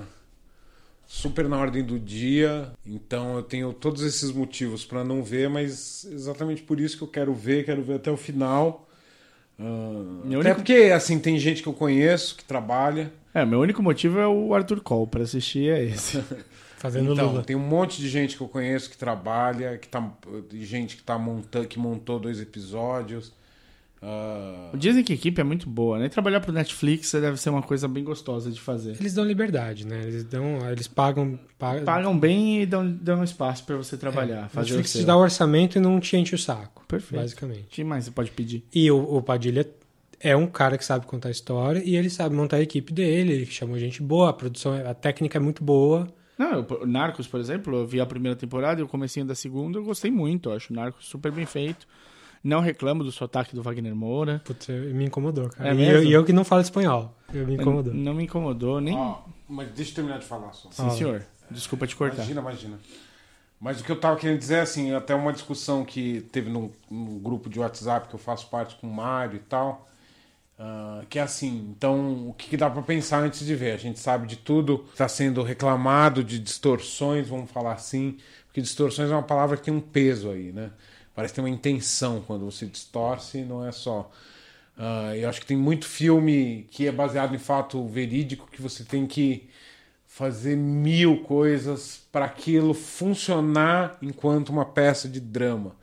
super na ordem do dia. Então eu tenho todos esses motivos para não ver, mas exatamente por isso que eu quero ver, quero ver até o final. Meu até único- porque assim tem gente que eu conheço que trabalha. É, meu único motivo é o Arthur Cole pra assistir é esse. [laughs] Fazendo Então, Lula. tem um monte de gente que eu conheço que trabalha, que tá gente que tá montando, que montou dois episódios. Ah, Dizem que a equipe é muito boa, né? E trabalhar pro Netflix deve ser uma coisa bem gostosa de fazer. Eles dão liberdade, né? Eles dão, eles pagam, pagam Pagam bem e dão, dão espaço pra você trabalhar, A fazer o Netflix seu. te dá o orçamento e não te enche o saco. Perfeito. Basicamente. O que mais você pode pedir? E o, o Padilha é um cara que sabe contar história e ele sabe montar a equipe dele, ele chamou gente boa, a produção, a técnica é muito boa. Não, eu- o Narcos, por exemplo, eu vi a primeira temporada e o comecinho da segunda, eu gostei muito. Eu acho o Narcos super bem feito. Não reclamo do sotaque do Wagner Moura. Putz, me incomodou, cara. É e, eu, e eu que não falo espanhol. Eu me incomodou. Não me incomodou, nem. ó, mas deixa eu terminar de falar só. Sim, senhor. Desculpa te cortar. Imagina, imagina. Mas o que eu tava querendo dizer, assim, até uma discussão que teve num, num grupo de WhatsApp que eu faço parte com o Mário e tal, ah, que é assim, então, o que, que dá pra pensar antes de ver? A gente sabe de tudo, está sendo reclamado de distorções, vamos falar assim, porque distorções é uma palavra que tem um peso aí, né? Parece ter uma intenção quando você distorce, não é só... Ah, eu acho que tem muito filme que é baseado em fato verídico que você tem que fazer mil coisas para aquilo funcionar enquanto uma peça de drama.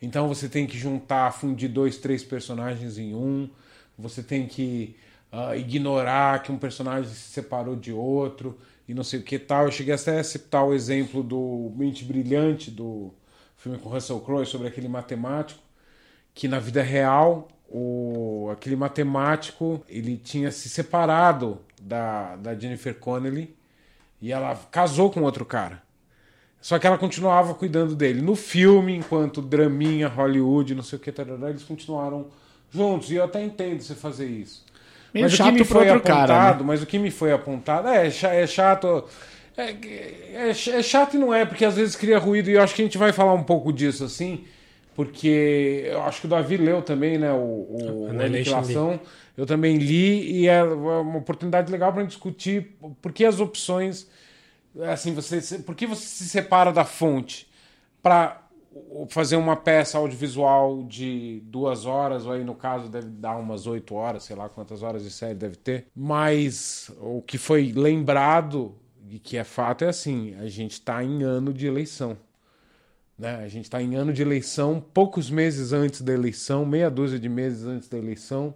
Então você tem que juntar, fundir dois, três personagens em um. Você tem que ah, ignorar que um personagem se separou de outro e não sei o que tal. Eu cheguei até a citar o exemplo do Mente Brilhante, do filme com Russell Crowe, sobre aquele matemático que na vida real o, aquele matemático ele tinha se separado da, da Jennifer Connelly e ela casou com outro cara. Só que ela continuava cuidando dele. No filme, enquanto draminha, Hollywood, não sei o que, tarará, eles continuaram juntos. E eu até entendo você fazer isso. Meio mas o que me foi outro cara, apontado, né? mas o que me foi apontado é, é chato. É, é, é chato e não é, porque às vezes cria ruído, e eu acho que a gente vai falar um pouco disso assim, porque eu acho que o Davi leu também, né? O, o Annihilation Aniquilação. Eu também li, e é uma oportunidade legal para discutir por que as opções. Assim, você, por que você se separa da fonte para fazer uma peça audiovisual de duas horas, ou aí no caso deve dar umas oito horas, sei lá quantas horas de série deve ter. Mas o que foi lembrado e que é fato é assim: a gente está em ano de eleição. Né? A gente está em ano de eleição, poucos meses antes da eleição, meia dúzia de meses antes da eleição.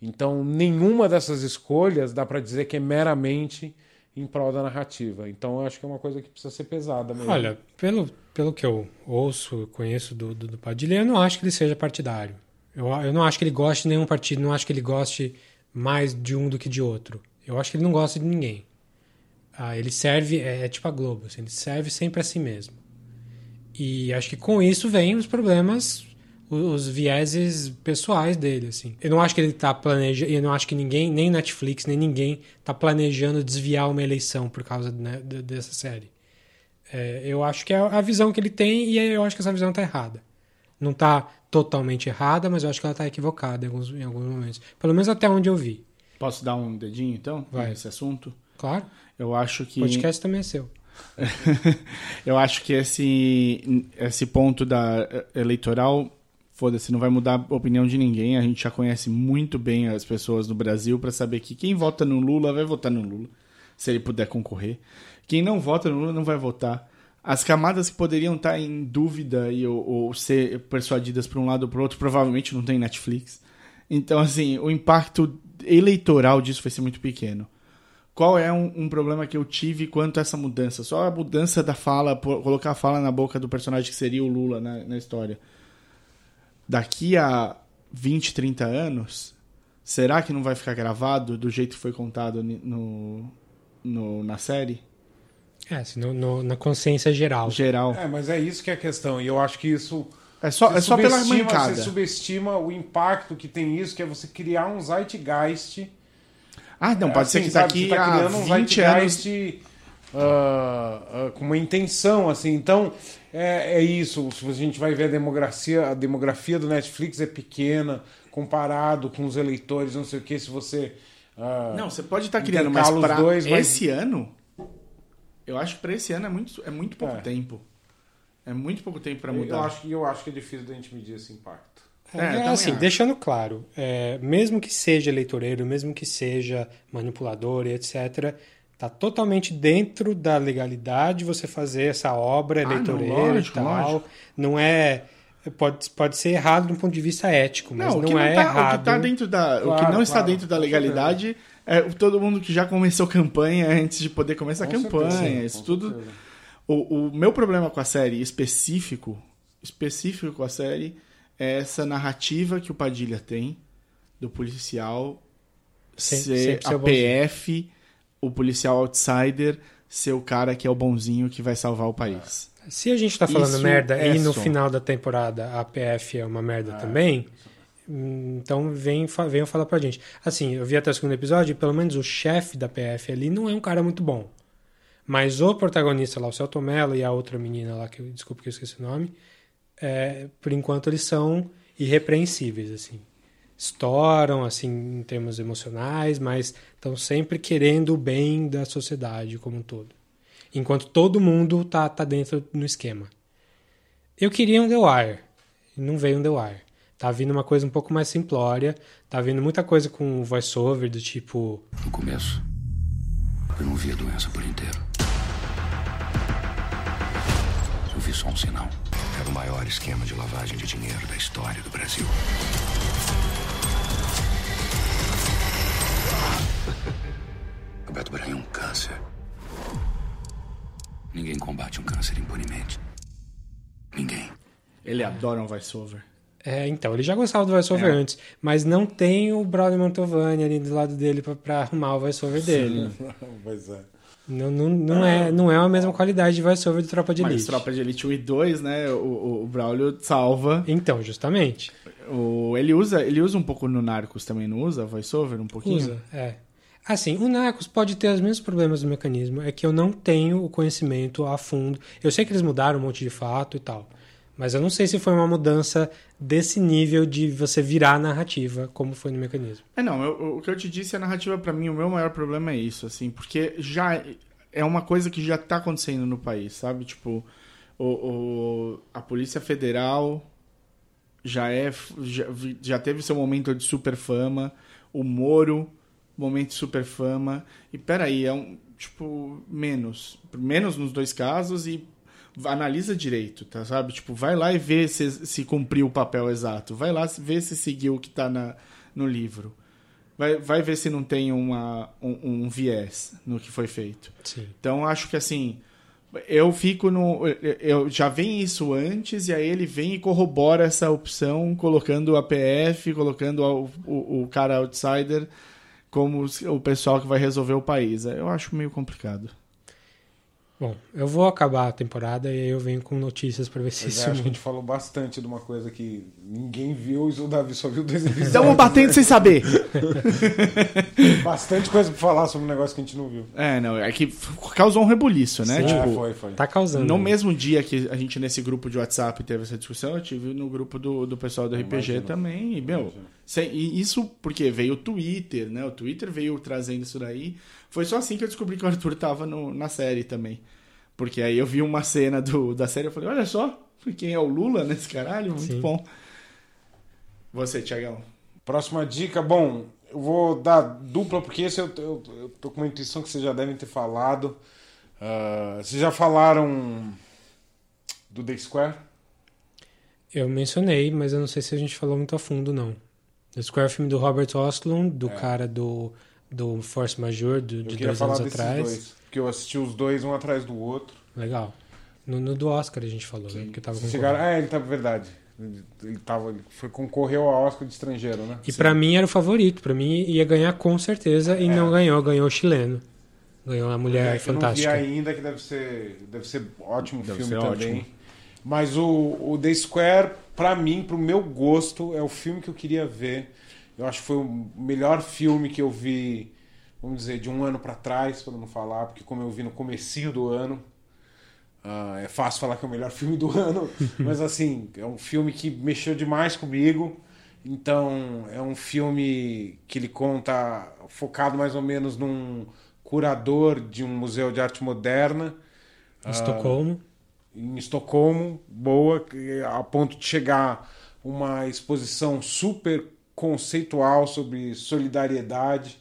Então, nenhuma dessas escolhas dá para dizer que é meramente em prol da narrativa. Então, eu acho que é uma coisa que precisa ser pesada mesmo. Olha, pelo, pelo que eu ouço, conheço do, do, do Padilha, eu não acho que ele seja partidário. Eu, eu não acho que ele goste de nenhum partido, não acho que ele goste mais de um do que de outro. Eu acho que ele não gosta de ninguém. Ah, ele serve, é, é tipo a Globo, assim, ele serve sempre a si mesmo. E acho que com isso vem os problemas, os, os vieses pessoais dele, assim. Eu não acho que ele tá planejando, eu não acho que ninguém, nem Netflix, nem ninguém tá planejando desviar uma eleição por causa né, de- dessa série. É, eu acho que é a visão que ele tem e eu acho que essa visão tá errada. Não tá totalmente errada, mas eu acho que ela tá equivocada em alguns, em alguns momentos. Pelo menos até onde eu vi. Posso dar um dedinho, então, Vai. nesse assunto? Claro, Eu acho que... o podcast também é seu. [laughs] eu acho que esse, esse ponto da eleitoral, foda-se, não vai mudar a opinião de ninguém. A gente já conhece muito bem as pessoas no Brasil para saber que quem vota no Lula vai votar no Lula, se ele puder concorrer. Quem não vota no Lula não vai votar. As camadas que poderiam estar em dúvida e, ou, ou ser persuadidas para um lado ou para outro, provavelmente não tem Netflix. Então, assim, o impacto eleitoral disso vai ser muito pequeno. Qual é um, um problema que eu tive quanto a essa mudança? Só a mudança da fala, colocar a fala na boca do personagem que seria o Lula na, na história. Daqui a 20, 30 anos, será que não vai ficar gravado do jeito que foi contado no, no- na série? É, assim, no- no- na consciência geral. Geral. É, mas é isso que é a questão. E eu acho que isso. É só, é só pela mancada. Você subestima o impacto que tem isso, que é você criar um zeitgeist. Ah, não, pode ser Assim, que daqui tá a criando um 20 anos zeitgeist ah, ah, com uma intenção, assim. Então, é, é isso. Se a gente vai ver a demografia, a demografia do Netflix é pequena comparado com os eleitores, não sei o que, se você. ah, Não, você pode estar criando, mas para dois, mas- esse ano, eu acho que para esse ano é muito, é muito pouco É. tempo. É muito pouco tempo para mudar. eu acho, que- eu acho que é difícil da gente medir esse impacto. É, É, assim, acho. deixando claro, é, mesmo que seja eleitoreiro, mesmo que seja manipulador e etc., tá totalmente dentro da legalidade você fazer essa obra Ah, não, eleitoreira lógico, e tal. lógico. Não é. Pode, pode ser errado do ponto de vista ético, mas Não, não, não, é tá, errado. o que tá dentro da, o que Claro, não está claro, dentro da legalidade é todo mundo que já começou campanha antes de poder começar a Com campanha, certeza, isso tudo. O, o meu problema com a série específico, específico com a série é essa narrativa que o Padilha tem do policial ser a. PF, o policial outsider, ser o cara que é o bonzinho que vai salvar o país. Se a gente tá falando Isso merda é e no só. final da temporada a PF é uma merda também, hum, então vem, venham falar pra gente. Assim, eu vi até o segundo episódio e pelo menos o chefe da PF ali não é um cara muito bom. Mas o protagonista lá, o Celto Mello e a outra menina lá, que desculpa que eu esqueci o nome, é, por enquanto eles são irrepreensíveis, assim. Estouram, assim, em termos emocionais, mas estão sempre querendo o bem da sociedade como um todo enquanto todo mundo tá, tá dentro no esquema. Eu queria um The Wire, não veio um The Wire. Tá vindo uma coisa um pouco mais simplória, tá vindo muita coisa com voice-over do tipo... No começo, eu não vi a doença por inteiro. Eu vi só um sinal. Era o maior esquema de lavagem de dinheiro da história do Brasil. [laughs] Roberto Braga é um câncer. Ninguém combate um câncer impunemente. Ninguém. Ele adora um voice-over. É, então, ele já gostava do voice-over É. antes, mas não tem o brother Mantovani ali do lado dele pra, pra arrumar o voice-over dele. [laughs] Pois é. Não, não, não, é, não é a mesma qualidade de voice-over do Tropa de Mas Elite. Tropa de Elite 1 e 2, né? O, o, o Braulio salva. Então, justamente. O, ele, usa, ele usa um pouco no Narcos também, não usa? Voice-over um pouquinho? Usa, é. Assim, o Narcos pode ter os mesmos problemas do mecanismo, é que eu não tenho o conhecimento a fundo. Eu sei que eles mudaram um monte de fato e tal, mas eu não sei se foi uma mudança desse nível de você virar a narrativa, como foi no mecanismo. É, não, eu- o que eu te disse, a narrativa pra mim, o meu maior problema é isso, assim, porque já é uma coisa que já tá acontecendo no país, sabe? Tipo, o, o- a Polícia Federal já é já, já teve seu momento de super fama, o Moro, momento de super fama, e peraí, é um, tipo, menos, menos nos dois casos e analisa direito, tá, sabe? Tipo, vai lá e vê se, se cumpriu o papel exato. Vai lá ver se seguiu o que tá na, no livro. Vai, vai ver se não tem uma, um, um viés no que foi feito. Sim. Então, acho que assim, Eu fico no. Eu já vem isso antes, e aí ele vem e corrobora essa opção, colocando o APF, colocando o, o, o cara outsider como o pessoal que vai resolver o país. Eu acho meio complicado. Bom, eu vou acabar a temporada e aí eu venho com notícias pra ver se isso acho que a gente falou bastante de uma coisa que ninguém viu e o Davi só viu dois episódios. Estamos batendo sem saber. [laughs] Bastante coisa pra falar sobre um negócio que a gente não viu. É, não, é que causou um rebuliço, né? Sim. Tipo, É, foi, foi. Tá causando. No né? mesmo dia que a gente, nesse grupo de WhatsApp, teve essa discussão, eu tive no grupo do, do pessoal do RPG Imagino. também. E, meu, sem- e isso porque veio o Twitter, né? O Twitter veio trazendo isso daí. Foi só assim que eu descobri que o Arthur tava no- na série também. Porque aí eu vi uma cena do, da série e falei, olha só, quem é o Lula nesse caralho? Muito Sim. bom. Você, Tiagão. Próxima dica, bom, eu vou dar dupla, porque esse eu, eu, eu tô com uma intuição que vocês já devem ter falado. Ah, vocês já falaram do The Square? Eu mencionei, mas eu não sei se a gente falou muito a fundo, não. The Square é o filme do Robert Oslund, do cara do, do Force Majeure, do, É. Eu de queria dois falar anos atrás. dois, porque eu assisti os dois um atrás do outro. Legal. No, no do Oscar a gente falou, né? Porque tava chegaram... Ah, ele tá verdade. Ele, tava, ele foi concorreu ao Oscar de estrangeiro, né? E pra mim era o favorito. Pra mim ia ganhar com certeza e não ganhou. Ganhou o chileno. Ganhou a Mulher É, que Eu não vi Fantástica. ainda, que deve ser, deve ser ótimo Deve filme ser também. ótimo. Mas o, o The Square, pra mim, pro meu gosto, é o filme que eu queria ver. Eu acho que foi o melhor filme que eu vi, vamos dizer, de um ano pra trás, para não falar, porque como eu vi no comecinho do ano, ah, é fácil falar que é o melhor [laughs] filme do ano, mas assim, é um filme que mexeu demais comigo. Então, é um filme que ele conta focado mais ou menos num curador de um museu de arte moderna Em Estocolmo. em Estocolmo, boa, a ponto de chegar uma exposição super conceitual sobre solidariedade,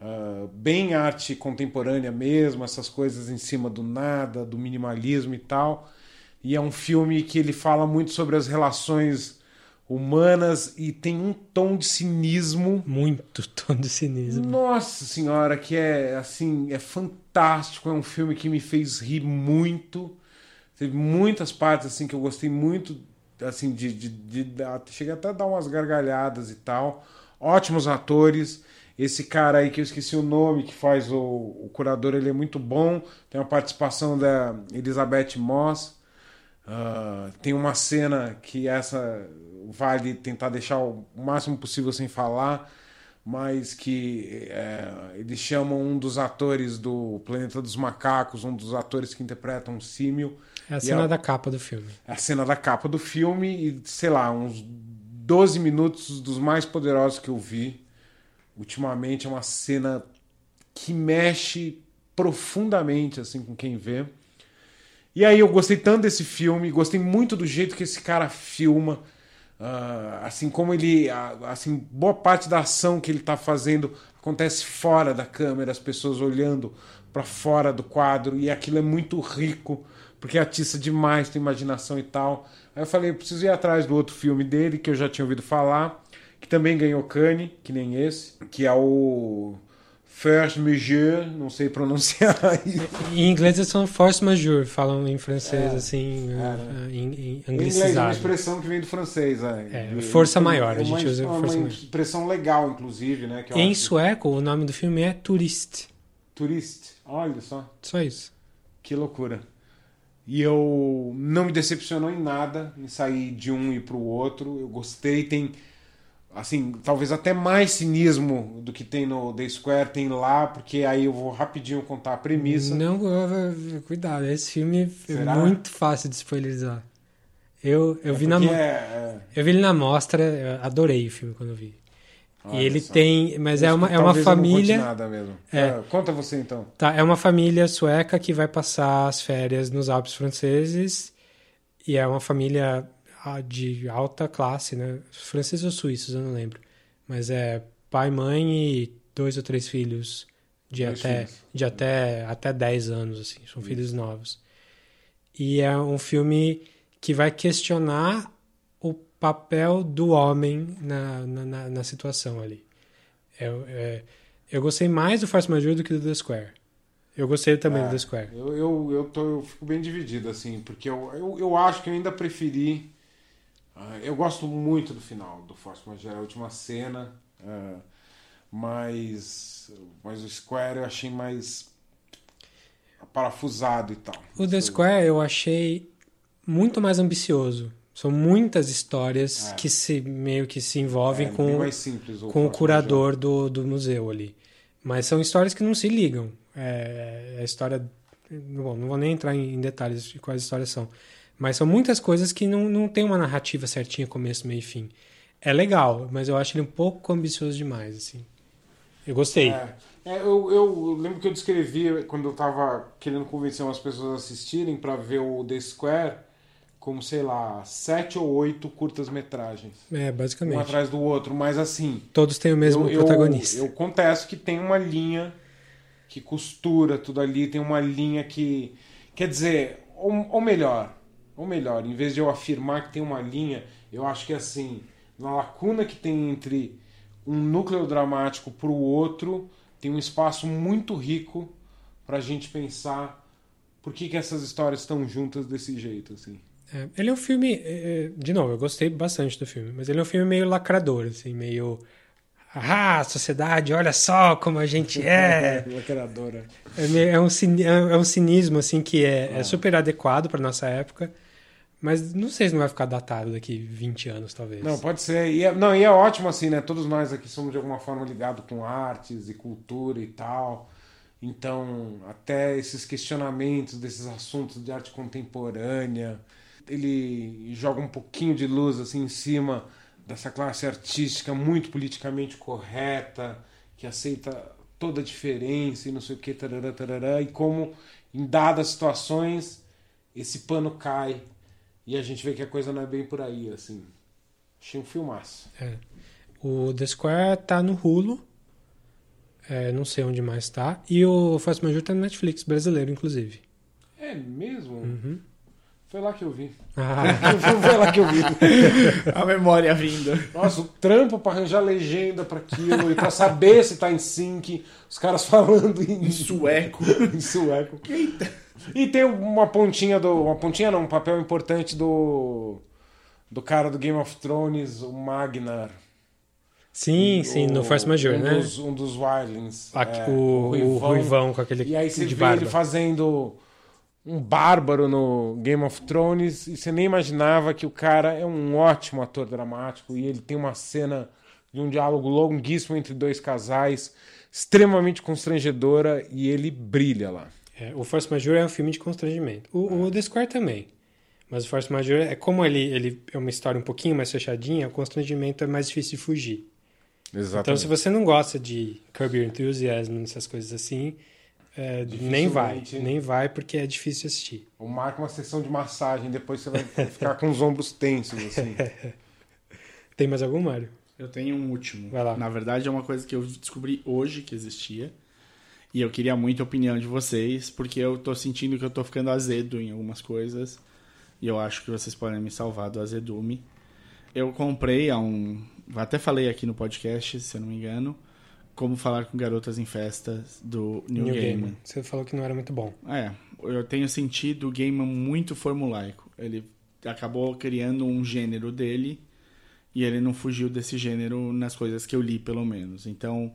ah, bem arte contemporânea mesmo, essas coisas em cima do nada, do minimalismo e tal. E é um filme que ele fala muito sobre as relações humanas e tem um tom de cinismo Muito [laughs] tom de cinismo. nossa senhora, que é assim, é fantástico, é um filme que me fez rir muito. Teve muitas partes assim que eu gostei muito, assim de, de, de dar- cheguei até a dar umas gargalhadas e tal. Ótimos atores. Esse cara aí que eu esqueci o nome, que faz o, o curador, ele é muito bom. Tem a participação da Elizabeth Moss. Ah, tem uma cena que essa vale tentar deixar o máximo possível sem falar, mas que é, eles chamam um dos atores do Planeta dos Macacos, um dos atores que interpretam o símil. É a cena é- da capa do filme. a cena da capa do filme e, sei lá, uns 12 minutos dos mais poderosos que eu vi. Ultimamente é uma cena que mexe profundamente assim com quem vê. E aí eu gostei tanto desse filme, gostei muito do jeito que esse cara filma, ah, assim como ele, assim boa parte da ação que ele está fazendo acontece fora da câmera, as pessoas olhando para fora do quadro e aquilo é muito rico porque atiça demais tua imaginação e tal. Aí eu falei, eu preciso ir atrás do outro filme dele que eu já tinha ouvido falar, que também ganhou Cannes, que nem esse, que é o First Mesure, não sei pronunciar [laughs] isso. Em inglês eles são force majeure, falam em francês É, assim, é, eh, em, inglês é uma anglicizado. expressão que vem do francês. É, É, força maior, a gente usa é uma força maior. expressão legal, inclusive, né? Em acho- sueco, o nome do filme é Turist. Turist. Olha só. Só isso. Que loucura. E eu não me decepcionou em nada em sair de um e pro outro. Eu gostei, tem assim, talvez até mais cinismo do que tem no The Square, tem lá, porque aí eu vou rapidinho contar a premissa. Não, cuidado, esse filme Será? é muito fácil de spoilerizar. Eu, eu, É vi na, é- é- eu vi ele na mostra, adorei o filme quando eu vi. Olha e ele só. tem. Mas é uma, é uma família. nada mesmo. É. Ah, conta você então. Tá, é uma família sueca que vai passar as férias nos Alpes franceses e é uma família de alta classe, né? Franceses ou suíços, eu não lembro. Mas é pai, mãe e dois ou três filhos de Dois até filhos. de até até 10 anos assim, são filhos novos. E é um filme que vai questionar o papel do homem na, na, na, na situação ali. É, é, eu gostei mais do Force Majeure do que do The Square. Eu gostei também É, do The Square. Eu, eu, eu, tô, eu fico bem dividido, assim, porque eu, eu, eu acho que eu ainda preferi. Ah, eu gosto muito do final do Force Majeure, a última cena. ah, mas, mas o Square eu achei mais parafusado e tal. O The Square eu achei muito mais ambicioso. São muitas histórias É. que se meio que se envolvem É, com, simples o com o curador do, do museu ali. Mas são histórias que não se ligam. É, a história. Bom, não vou nem entrar em, em detalhes de quais histórias são. Mas são muitas coisas que não, não tem uma narrativa certinha, começo, meio e fim. É legal, mas eu acho ele um pouco ambicioso demais, assim. Eu gostei. É, é, eu, eu lembro que eu descrevi quando eu tava querendo convencer umas pessoas a assistirem pra ver o The Square como, sei lá, sete ou oito curtas-metragens. É, Um basicamente. atrás do outro, mas assim. Todos têm o mesmo eu, eu- protagonista. Eu, confesso que tem uma linha que costura tudo ali, tem uma linha que. Quer dizer, ou, ou melhor, ou melhor, em vez de eu afirmar que tem uma linha, eu acho que assim, na lacuna que tem entre um núcleo dramático pro outro, tem um espaço muito rico pra gente pensar por que, que essas histórias estão juntas desse jeito, assim. É, ele é um filme. é, é, de novo, eu gostei bastante do filme, mas ele é um filme meio lacrador, assim, meio. Ah, sociedade, olha só como a gente é. [laughs] Lacradora. É, é um, é é um cinismo, assim, que é, é super adequado para nossa época, mas não sei se não vai ficar datado daqui 20 anos, talvez. Não, pode ser. E é, não, e é ótimo assim, né? Todos nós aqui somos de alguma forma ligados com artes e cultura e tal. Então, até esses questionamentos desses assuntos de arte contemporânea, ele joga um pouquinho de luz assim em cima dessa classe artística muito politicamente correta, que aceita toda a diferença e não sei o que, tarará, tarará, e como em dadas situações esse pano cai e a gente vê que a coisa não é bem por aí, assim. Achei um filmaço. É. O The Square tá no Hulu, é, não sei onde mais tá, e o Force Major tá no Netflix, brasileiro, inclusive. É mesmo? Uhum. Foi lá que eu vi. Ah, [laughs] Foi lá que eu vi. A memória vindo. Nossa, o trampo pra arranjar legenda pra aquilo e pra saber se tá em sync, os caras falando em, Sueco. em sueco. [laughs] E tem uma pontinha do. Uma pontinha não, um papel importante do. Do cara do Game of Thrones, o Magnar. sim, sim, no O- Force Major, um né? Dos, um dos Wildlings. Aqui, É, o, o Ruivão com aquele E aí você de vê barba. ele fazendo um bárbaro no Game of Thrones e você nem imaginava que o cara é um ótimo ator dramático e ele tem uma cena de um diálogo longuíssimo entre dois casais, extremamente constrangedora e ele brilha lá. É, o Force Major é um filme de constrangimento. O, o The Square também. Mas o Force Major é como ele, ele é uma história um pouquinho mais fechadinha, o constrangimento é mais difícil de fugir. Exatamente. Então, se você não gosta de Curb Your Enthusiasm, essas coisas assim, é, nem vai. Nem vai porque é difícil de assistir. Ou marca uma sessão de massagem, depois você vai [laughs] ficar com os ombros tensos assim. [laughs] Tem mais algum, Mário? Eu tenho um último. Vai lá. Na verdade, é uma coisa que eu descobri hoje que existia. E eu queria muito a opinião de vocês, porque eu tô sentindo que eu tô ficando azedo em algumas coisas. E eu acho que vocês podem me salvar do azedume. Eu comprei há um. Até falei aqui no podcast, se eu não me engano. Como falar com garotas em festas do New, New Gaiman. Game. Você falou que não era muito bom. É, eu tenho sentido o Gaiman muito formulaico. Ele acabou criando um gênero dele e ele não fugiu desse gênero nas coisas que eu li, pelo menos. Então,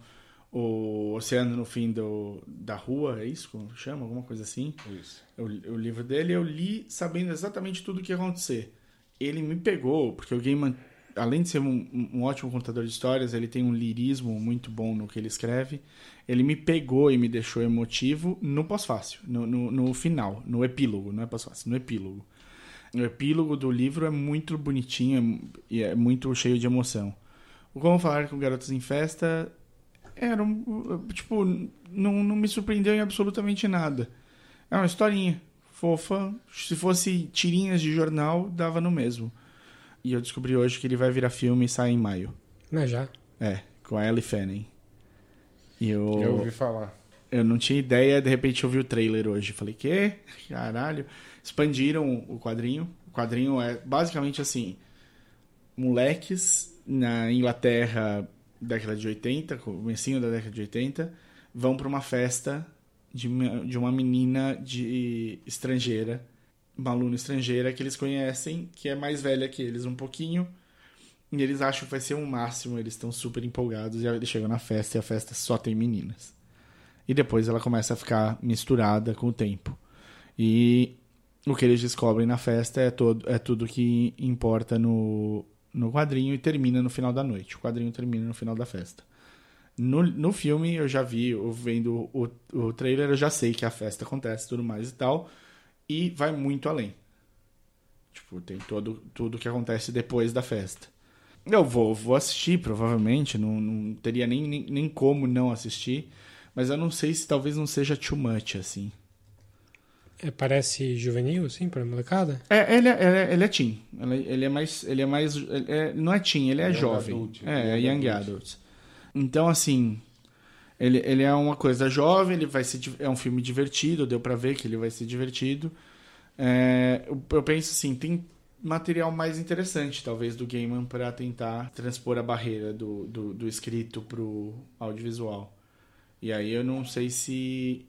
o Oceano no Fim do, da Rua, é isso que chama? Alguma coisa assim? Isso. O, o livro dele eu li sabendo exatamente tudo o que ia acontecer. Ele me pegou, porque o Gaiman, além de ser um, um ótimo contador de histórias, ele tem um lirismo muito bom no que ele escreve. Ele me pegou e me deixou emotivo no pós-fácil, no, no, no final, no epílogo, não é pós-fácil, no epílogo. O epílogo do livro é muito bonitinho e é muito cheio de emoção. O Como Falar com Garotas em Festa era um. Tipo, não, não me surpreendeu em absolutamente nada. É uma historinha fofa. Se fosse tirinhas de jornal, dava no mesmo. E eu descobri hoje que ele vai virar filme e sai em maio. Mas já. É, com a Ellie Fanning. E eu, Eu ouvi falar. eu não tinha ideia, de repente eu vi o trailer hoje. Falei, quê? Caralho. Expandiram o quadrinho. O quadrinho é basicamente assim: moleques na Inglaterra, década de 80, comecinho da década de 80, vão para uma festa de, uma- de uma menina de estrangeira, uma aluna estrangeira que eles conhecem, que é mais velha que eles um pouquinho. E eles acham que vai ser um máximo, eles estão super empolgados. E eles chegam na festa e a festa só tem meninas. E depois ela começa a ficar misturada com o tempo. E o que eles descobrem na festa é, todo, é tudo que importa no, no quadrinho e termina no final da noite. O quadrinho termina no final da festa. No, no filme, eu já vi, vendo o, o trailer, eu já sei que a festa acontece tudo mais e tal. E vai muito além. Tipo, tem todo, tudo que acontece depois da festa. Eu vou, vou assistir, provavelmente. Não, não teria nem, nem, nem como não assistir. Mas eu não sei se talvez não seja too much, assim. É, parece juvenil, assim, pra molecada? É, ele é, ele é, ele é teen. Ele, ele é mais. Ele é mais. ele é- não é teen, ele é Young jovem. adult, é, é young adult. adult. Então, assim. Ele, ele é uma coisa jovem, ele vai ser. É um filme divertido, deu pra ver que ele vai ser divertido. É, eu, eu penso assim, tem material mais interessante, talvez, do Gaiman pra tentar transpor a barreira do, do, do escrito pro audiovisual. E aí eu não sei se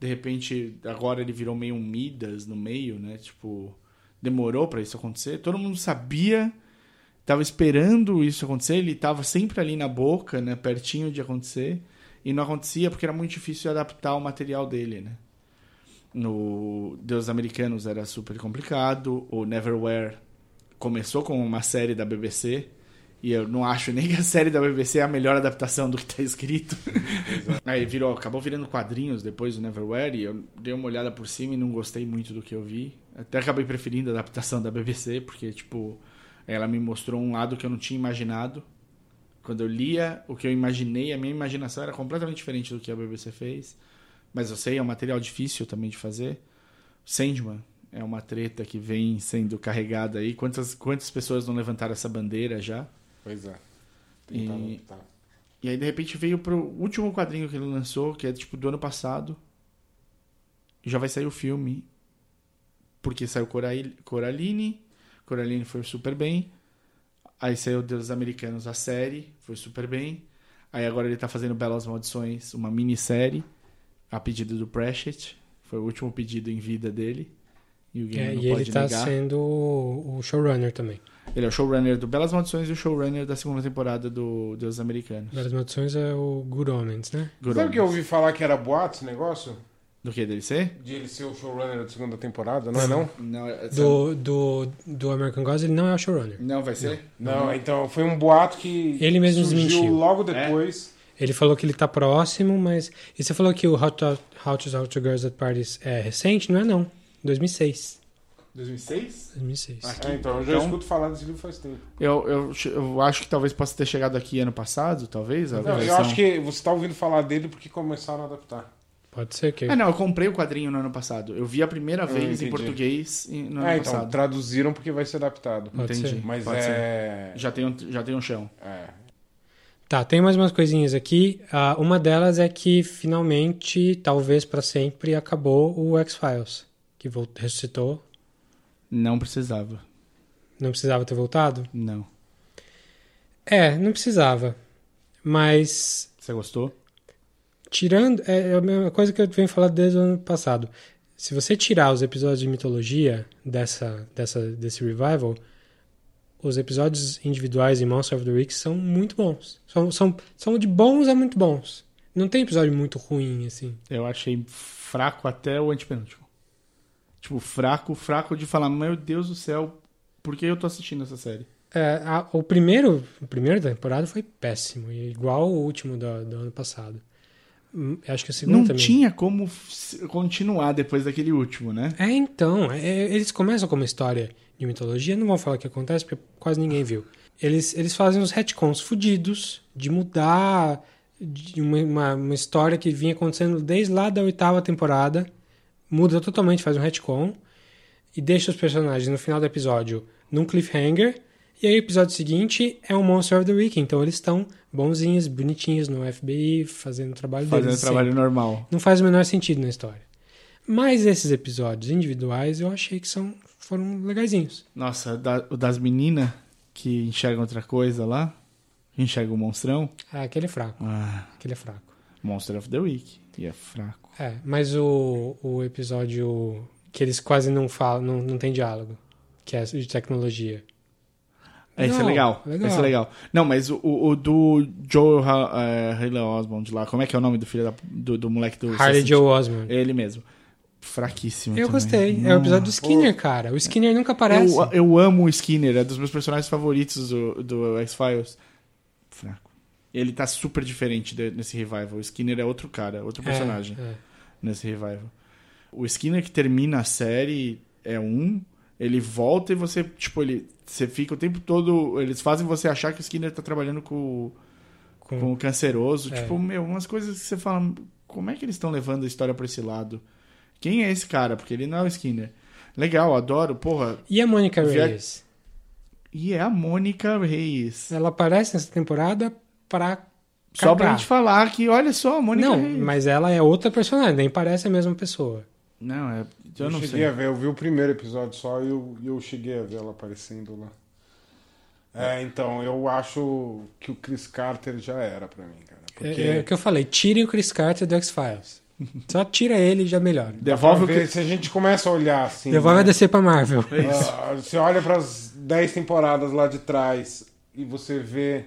de repente agora ele virou meio um Midas no meio, né? Tipo, demorou pra isso acontecer. Todo mundo sabia, tava esperando isso acontecer, ele tava sempre ali na boca, né, pertinho de acontecer, e não acontecia porque era muito difícil adaptar o material dele, né? No Deus Americanos era super complicado, o Neverwhere começou com uma série da BBC, e eu não acho nem que a série da BBC é a melhor adaptação do que tá escrito. Aí virou, acabou virando quadrinhos depois do Neverwhere e eu dei uma olhada por cima e não gostei muito do que eu vi. Até acabei preferindo a adaptação da BBC, porque, tipo, ela me mostrou um lado que eu não tinha imaginado. Quando eu lia, o que eu imaginei, a minha imaginação era completamente diferente do que a BBC fez. Mas eu sei, é um material difícil também de fazer. Sandman é uma treta que vem sendo carregada aí. Quantas, quantas pessoas não levantaram essa bandeira já? Pois é. Tentar E- adaptar. E aí, de repente, veio pro último quadrinho que ele lançou, que é tipo do ano passado. E já vai sair o filme. Porque saiu Corail- Coraline. Coraline foi super bem. Aí saiu Deus Americanos, a série. Foi super bem. Aí agora ele tá fazendo Belas Maldições, uma minissérie. A pedido do Pratchett. Foi o último pedido em vida dele. E o Gaiman É, não e ele pode tá negar. sendo o showrunner também. Ele é o showrunner do Belas Maldições e o showrunner da segunda temporada do Deus Americanos. Belas Maldições é o Good Omens, né? Good Sabe o que eu ouvi falar que era boato esse negócio? Do que dele ser? De ele ser o showrunner da segunda temporada, não é não? Não, é- Do, do, do American Gods ele não é o showrunner. não vai ser? Não, então foi um boato que Ele mesmo surgiu desmentiu. logo depois. Ele falou que ele tá próximo, mas. E você falou que o How to, How to Talk to Girls at Parties é recente? Não é, não. 2006. 2006? 2006. Ah, É, então, eu já Então- escuto falar desse livro faz tempo. Eu, eu, eu acho que talvez possa ter chegado aqui ano passado, talvez. Não, eu versão- acho que você tá ouvindo falar dele porque começaram a adaptar. Pode ser que. Ah, não, eu comprei o quadrinho no ano passado. Eu vi a primeira vez em português no ano é, então, passado. traduziram porque vai ser adaptado. Pode Entendi. ser. Mas Pode é... Já tem, um, já tem um chão. é. Tá, tem mais umas coisinhas aqui. Ah, uma delas é que finalmente, talvez pra sempre, acabou o X-Files. Que ressuscitou. Não precisava. Não precisava ter voltado? Não. É, não precisava. Mas Você gostou? Tirando. É a mesma coisa que eu venho falando desde o ano passado. Se você tirar os episódios de mitologia dessa, dessa, desse revival, os episódios individuais em Monster of the Week são muito bons. São, são, são de bons a muito bons. Não tem episódio muito ruim, assim. Eu achei fraco até o antepenúltimo. Tipo, fraco, fraco de falar, meu Deus do céu, por que eu tô assistindo essa série? É, a- o primeiro, o primeiro da temporada foi péssimo, e igual o último do, do ano passado. Hum, Acho que o segundo Não também. tinha como continuar depois daquele último, né? É, então. é, eles começam com uma história de mitologia, não vou falar o que acontece, porque quase ninguém viu. Eles, eles fazem uns retcons fudidos de mudar de uma, uma, uma história que vinha acontecendo desde lá da oitava temporada, muda totalmente, faz um retcon, e deixa os personagens no final do episódio num cliffhanger, e aí o episódio seguinte é um Monster of the Week, então eles estão bonzinhos, bonitinhos no FBI, fazendo o trabalho Fazendo deles. trabalho sempre. normal. Não faz o menor sentido na história. Mas esses episódios individuais eu achei que são, foram legaisinhos. Nossa, da- o das meninas que enxergam outra coisa lá, que enxergam o monstrão. Ah, aquele é fraco. Ah, Aquele é fraco. Monster of the Week. E é fraco. É, mas o, o episódio que eles quase não falam, não, não tem diálogo, que é de tecnologia. Esse é Não, legal. legal. Esse é legal. Não, mas o, o, do Joe é, Haley Osmond lá, como é que é o nome do filho da, do, do moleque do. Harley Joe Osmond. Ele mesmo. Fraquíssimo. Eu também. gostei. É o episódio do Skinner, cara. O Skinner nunca aparece. Eu, eu amo o Skinner, é dos meus personagens favoritos do, do X-Files. Fraco. Ele tá super diferente de- nesse revival. O Skinner é outro cara, outro personagem É, é. nesse revival. O Skinner que termina a série é um, ele volta e você, tipo, ele. Você fica o tempo todo. Eles fazem você achar que o Skinner tá trabalhando com, Com- com o canceroso. É. Tipo, meu, umas coisas que você fala. Como é que eles estão levando a história pra esse lado? Quem é esse cara? Porque ele não é o Skinner. Legal, adoro, porra. E a Mônica Reyes? E é a Mônica Reis. Ela aparece nessa temporada pra Só pra cagar. gente falar que, olha só, a Mônica Não, Reis. mas ela é outra personagem, nem parece a mesma pessoa. Não, é. Eu, Eu, não cheguei sei. a ver, eu vi o primeiro episódio só e eu, eu cheguei a ver ela aparecendo lá. É, então, eu acho que o Chris Carter já era pra mim, cara. Porque É, é o que eu falei, tirem o Chris Carter do X-Files. [laughs] Só tira ele e já melhora. Devolve o ver, que. se a gente começa a olhar assim. Devolve né? a DC pra Marvel. Ah, você olha para as 10 temporadas lá de trás e você vê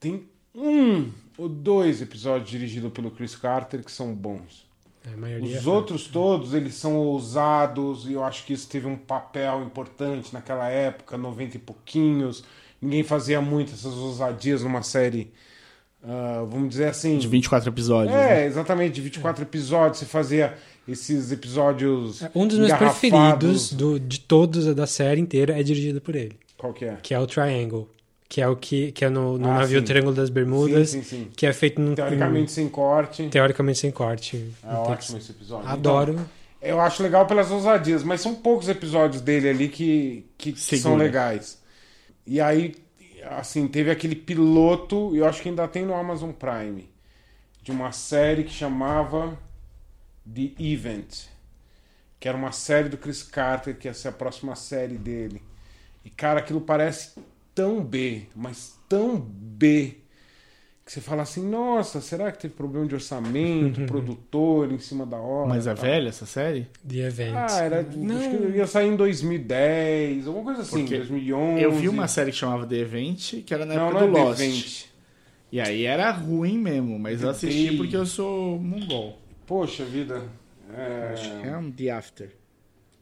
tem um ou dois episódios dirigidos pelo Chris Carter que são bons. É, a maioria Os é- outros todos, eles são ousados e eu acho que isso teve um papel importante naquela época, 90 e pouquinhos. Ninguém fazia muito essas ousadias numa série, ah, vamos dizer assim... De 24 episódios. né? É, exatamente, de 24 episódios. Você fazia esses episódios. Um dos meus preferidos do, de todos da série inteira é dirigido por ele, Qual que é? que é o Triangle. Que é o que, que é no, no Ah, navio sim. Triângulo das Bermudas, Sim, sim, sim. que é feito num, Teoricamente sem corte. teoricamente sem corte. É ótimo que- esse episódio. Adoro. Então, eu acho legal pelas ousadias, mas são poucos episódios dele ali que, que Segura. são legais. E aí, assim, teve aquele piloto, e eu acho que ainda tem no Amazon Prime, de uma série que chamava The Event, que era uma série do Chris Carter, que ia ser a próxima série dele. E, cara, aquilo parece tão B, mas tão B, que você fala assim, nossa, será que teve problema de orçamento, [laughs] produtor em cima da hora? Mas é tal? velha essa série? The Event. Ah, era, Não. acho que ia sair em 2010, alguma coisa assim, Porque 2011. Eu vi uma série que chamava The Event, que era na Não, época não do é Lost. The Event. E aí era ruim mesmo, mas eu assisti porque eu sou mongol. Poxa vida. Acho que É... é um The After,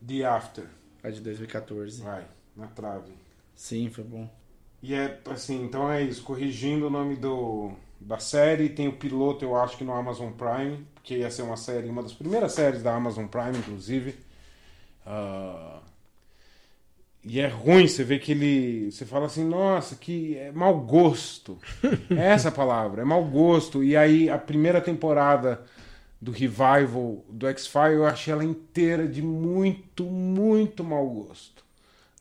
The After. a de 2014. Vai, na trave. Sim, foi bom. E é assim, então é isso, corrigindo o nome do, da série, tem o piloto, eu acho que no Amazon Prime, que ia ser uma série, uma das primeiras séries da Amazon Prime, inclusive. Ah, e é ruim, você vê que ele. Você fala assim, nossa, que é mau gosto. É essa palavra, é mau gosto. E aí a primeira temporada do Revival do X-File, eu achei ela inteira de muito, muito mau gosto.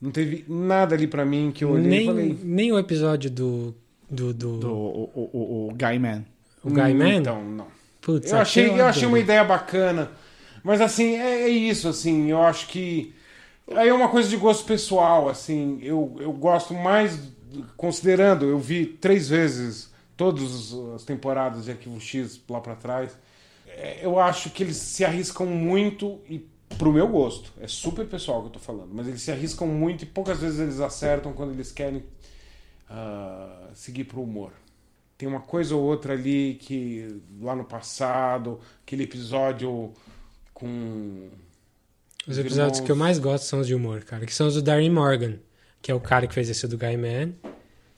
Não teve nada ali pra mim que eu olhei nem, e falei. nem o episódio do. do, do, Do o, o, o, Guy Man. o Guy Man. Então, não. Putz, Eu achei, eu achei uma ideia bacana. Mas assim, é, é isso, assim, eu acho que. Aí é uma coisa de gosto pessoal, assim. Eu, eu gosto mais, considerando, eu vi três vezes todas as temporadas de Arquivo X lá pra trás. É, Eu acho que eles se arriscam muito e pro meu gosto. É super pessoal que eu tô falando, mas eles se arriscam muito e poucas vezes eles acertam quando eles querem ah, seguir pro humor. Tem uma coisa ou outra ali que lá no passado, aquele episódio com Os episódios irmãos- que eu mais gosto são os de humor, cara. Que são os do Darren Morgan, que é o cara que fez esse do Guy Man.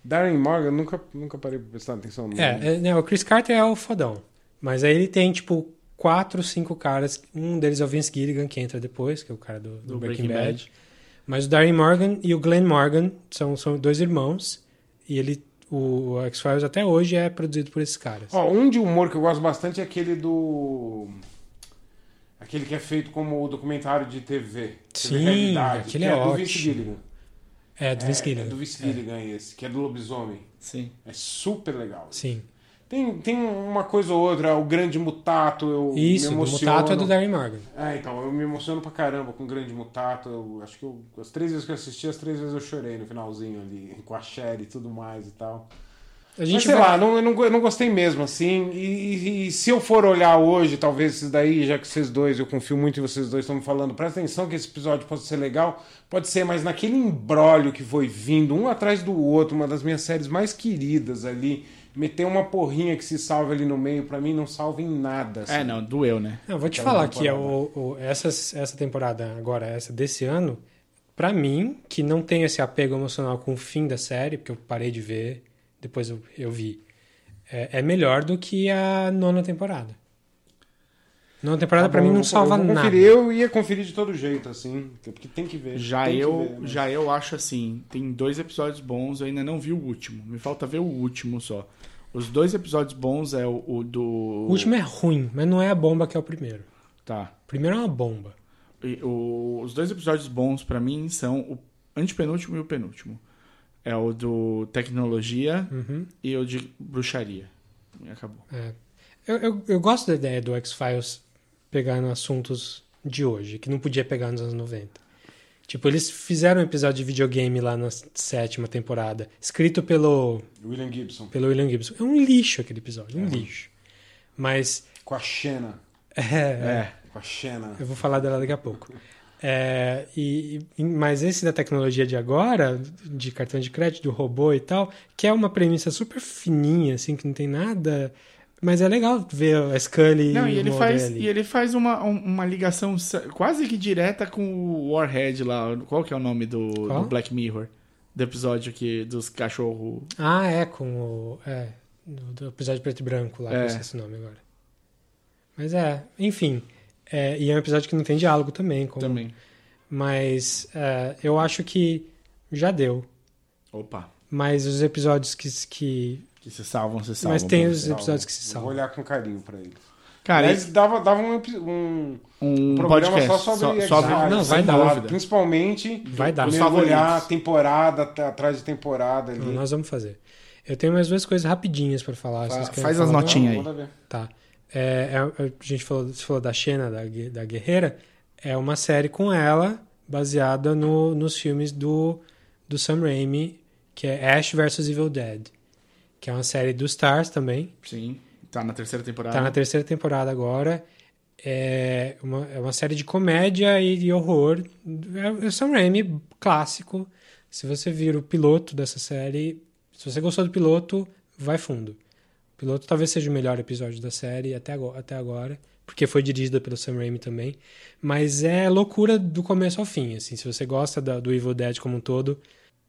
Darren Morgan, nunca, nunca parei pra prestar atenção no nome. É, é, né, o Chris Carter é o fodão. Mas aí ele tem, tipo, quatro, cinco caras. Um deles é o Vince Gilligan, que entra depois, que é o cara do, do Do Breaking, Breaking Bad. Bad. Mas o Darren Morgan e o Glenn Morgan são, são dois irmãos. E ele, o, o X-Files até hoje é produzido por esses caras. Ó, um de humor que eu gosto bastante é aquele do. Aquele que é feito como documentário de TV. Sim, TV aquele que é é, do ótimo. Vince Gilligan. é, do Vince É, Gilligan. É do Vince Gilligan esse, que é do lobisomem. Sim. É super legal. Sim. Tem, tem uma coisa ou outra, o Grande Mutato, eu Isso, me emociono. Mutato é do Darren Morgan. É, então, eu me emociono pra caramba com o Grande Mutato. Eu acho que eu, as três vezes que eu assisti, as três vezes eu chorei no finalzinho ali, com a Sherry e tudo mais e tal. A Mas gente sei vai- lá, não, eu, não, eu não gostei mesmo, assim. E, e- e se eu for olhar hoje, talvez esses daí, já que vocês dois, eu confio muito em vocês dois, estão me falando, presta atenção que esse episódio pode ser legal, pode ser, mas naquele embrólio que foi vindo, um atrás do outro, uma das minhas séries mais queridas ali, meter uma porrinha que se salva ali no meio, pra mim não salva em nada. assim. É, não, doeu, né? Não, vou te Aquela falar que temporada. o, o- essa, essa temporada, agora, essa desse ano, pra mim, que não tenho esse apego emocional com o fim da série, porque eu parei de ver, depois eu, eu vi, é, é melhor do que a nona temporada. Nona temporada Tá pra bom, mim não vou- salva eu nada. conferir, Eu ia conferir de todo jeito, assim, porque tem que ver. Já tem que eu, ver, né? mas- já eu acho assim, tem dois episódios bons, eu ainda não vi o último. Me falta ver o último só. Os dois episódios bons é o, o do. O último é ruim, mas não é a bomba que é o primeiro. Tá. O primeiro é uma bomba. E o- os dois episódios bons pra mim são o antepenúltimo e o penúltimo. É o do tecnologia Uhum. e o de bruxaria. E acabou. É. Eu, eu, eu gosto da ideia do X-Files pegando assuntos de hoje, que não podia pegar nos anos 90. Tipo, eles fizeram um episódio de videogame lá na sétima temporada, escrito pelo, William Gibson, pelo William Gibson. É um lixo aquele episódio, um lixo. Mas, com a Xena. [laughs] é, É. Com a Xena. eu vou falar dela daqui a pouco. É, e, e- mas esse da tecnologia de agora, de cartão de crédito, do robô e tal, que é uma premissa super fininha, assim, que não tem nada. Mas é legal ver a Scully Não, e, o ele faz, ali. e ele faz uma, um- uma ligação quase que direta com o Warhead lá. Qual que é o nome do, do Black Mirror? Do episódio que, dos cachorros. Ah, é, com o. É, do, do episódio preto e branco lá, É. eu esqueci o nome agora. Mas é, enfim. é, e é um episódio que não tem diálogo também. Com, Também. Mas é, eu acho que já deu. Opa. Mas os episódios que. que Que se salvam, se salvam. mas tem os você. episódios que se Vou salvam. olhar com carinho pra ele. Cara, esse- dava, dava um, um, um programa podcast só sobre Exile, sobre- Não, vai sem dar. dúvida. Principalmente Vai dar. Mergulhar favoritos. temporada atrás de temporada ali. Não, nós vamos fazer. Eu tenho mais duas coisas rapidinhas pra falar. Fa- faz falar as notinhas. aí. Ver. Tá. É, é- a gente falou, você falou da Xena, da, da Guerreira. É uma série com ela, baseada no, nos filmes do, do Sam Raimi, que é Ash vs Evil Dead. Que é uma série do Stars também. Sim. Tá na terceira temporada. Tá na terceira temporada agora. É uma, é uma série de comédia e de horror. É o Sam Raimi clássico. Se você vir o piloto dessa série, se você gostou do piloto, vai fundo. O piloto talvez seja o melhor episódio da série até agora, até agora porque foi dirigida pelo Sam Raimi também. Mas é loucura do começo ao fim. Assim, se você gosta da- do Evil Dead como um todo.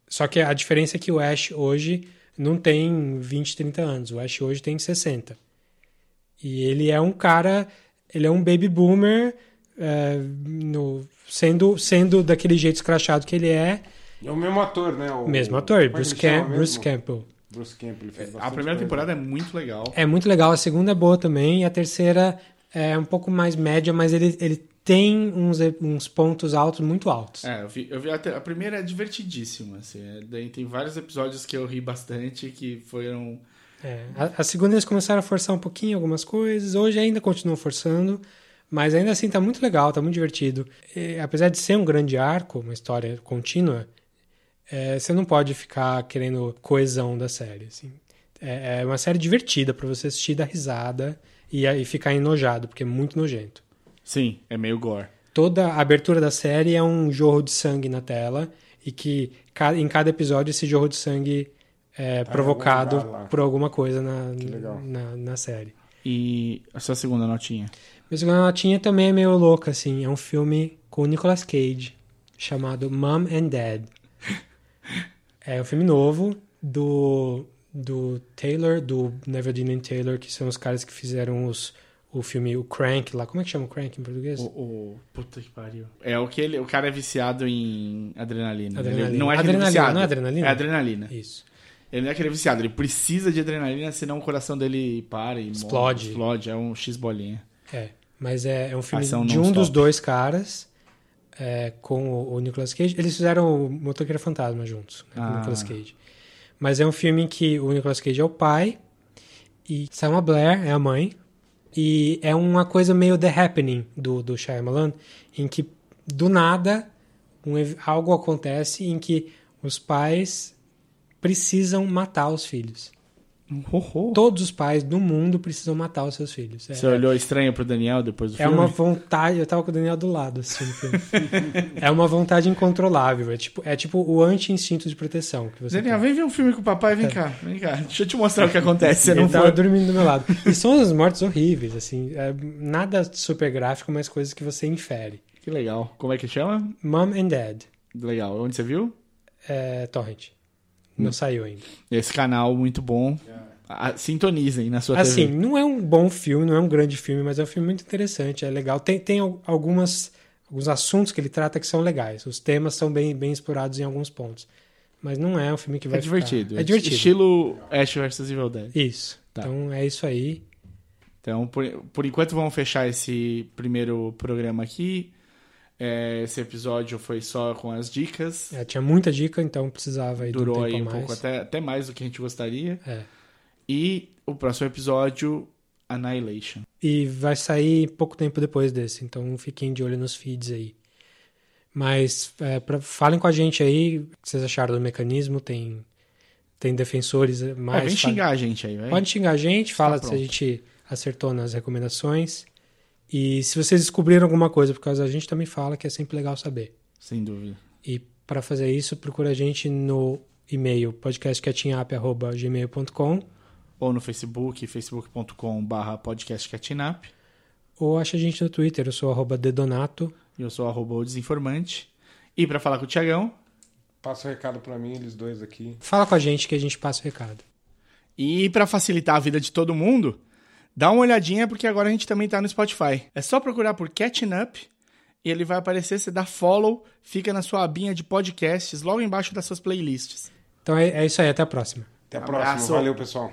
Só que a diferença é que o Ash hoje não tem 20, 30 anos. O Ash hoje tem 60. E ele é um cara, ele é um baby boomer, é, no, sendo, sendo daquele jeito escrachado que ele é, É o mesmo ator, né? O, mesmo ator, é Bruce, Cam- Bruce? Campbell. Bruce Campbell. Ele fez A primeira coisa. temporada é muito legal. É muito legal, a segunda é boa também, e a terceira é um pouco mais média, mas ele, ele tem uns, uns pontos altos, muito altos. É, eu vi, eu vi até, a primeira é divertidíssima, assim. é, daí tem vários episódios que eu ri bastante, que foram... É, a, a segunda eles começaram a forçar um pouquinho algumas coisas, hoje ainda continuam forçando, mas ainda assim tá muito legal, tá muito divertido. E, apesar de ser um grande arco, uma história contínua, é, você não pode ficar querendo coesão da série. Assim. É, é uma série divertida pra você assistir, dar risada e, aí ficar enojado, porque é muito nojento. Sim, é meio gore. Toda a abertura da série é um jorro de sangue na tela e que em cada episódio esse jorro de sangue é Tá provocado algum por alguma coisa na, na, na série. E a sua segunda notinha? Minha segunda notinha também é meio louca, assim. É um filme com o Nicolas Cage chamado Mom and Dad. É um filme novo do, do Taylor, do Never Taylor, que são os caras que fizeram os, o filme, o Crank lá. Como é que chama o Crank em português? O, o- Puta que pariu. É o que ele... O cara é viciado em adrenalina. Adrenalina. Ele não é aquele Adrenalina, viciado. não é adrenalina? É adrenalina. Isso. Ele não é aquele viciado. Ele precisa de adrenalina, senão o coração dele para e Explode. Morre, explode. É um X-bolinha. É, mas é, é um filme Ação de um dos dois caras é, com o, o Nicolas Cage. Eles fizeram o Motoqueiro Fantasma juntos, né, com Ah. o Nicolas Cage. Mas é um filme em que o Nicolas Cage é o pai e Selma Blair é a mãe. E é uma coisa meio The Happening do, do Shyamalan, em que do nada um algo acontece em que os pais precisam matar os filhos. Todos os pais do mundo precisam matar os seus filhos. É, Você olhou estranho pro Daniel depois do é filme? uma vontade. Eu tava com o Daniel do lado filme. [laughs] é uma vontade incontrolável. É tipo, é tipo o anti-instinto de proteção que você Daniel, tem. vem ver um filme com o papai, vem cá, vem cá. Deixa eu te mostrar o que acontece. Você Ele não tava foi. dormindo do meu lado. [laughs] E são as mortes horríveis, assim. é nada super gráfico, mas coisas que você infere. Que legal. Como é que chama? Mom and Dad. Legal. Onde você viu? É, Torrent. Não saiu ainda. Esse canal muito bom. Ah, Sintonizem na sua Assim, TV. não é um bom filme, não é um grande filme, mas é um filme muito interessante, é legal. Tem, tem al- algumas, alguns assuntos que ele trata que são legais. Os temas são bem, bem explorados em alguns pontos. Mas não é um filme que vai É ficar- divertido. É divertido. Estilo Ash vs Evil Dead. Isso. Tá. Então é isso aí. Então, por, por enquanto, vamos fechar esse primeiro programa aqui. É, esse episódio foi só com as dicas. É, tinha muita dica, então precisava aí de um Durou tempo aí um mais. pouco, até, até mais do que a gente gostaria. É. E o próximo episódio, Annihilation. E vai sair pouco tempo depois desse, então fiquem de olho nos feeds aí. Mas é, pra- falem com a gente aí o que vocês acharam do mecanismo. Tem, tem defensores É, mais. vem fa- xingar a gente aí, vai. Pode xingar a gente, fala se a gente acertou nas recomendações. E se vocês descobriram alguma coisa por causa da gente, também fala, que é sempre legal saber. Sem dúvida. E para fazer isso, procura a gente no e-mail podcastcatchingup.gmail.com Ou no Facebook, facebook.com.br podcastcatinap. ou acha a gente no Twitter, eu sou arroba dedonato. E eu sou arroba o desinformante. E pra falar com o Tiagão. Passa o recado pra mim, eles dois aqui. Fala com a gente que a gente passa o recado. E pra facilitar a vida de todo mundo, dá uma olhadinha porque agora a gente também tá no Spotify. É só procurar por Catching Up e ele vai aparecer, você dá follow, fica na sua abinha de podcasts logo embaixo das suas playlists. Então é, é isso aí, até a próxima. Até a Abraço. próxima. Valeu, pessoal.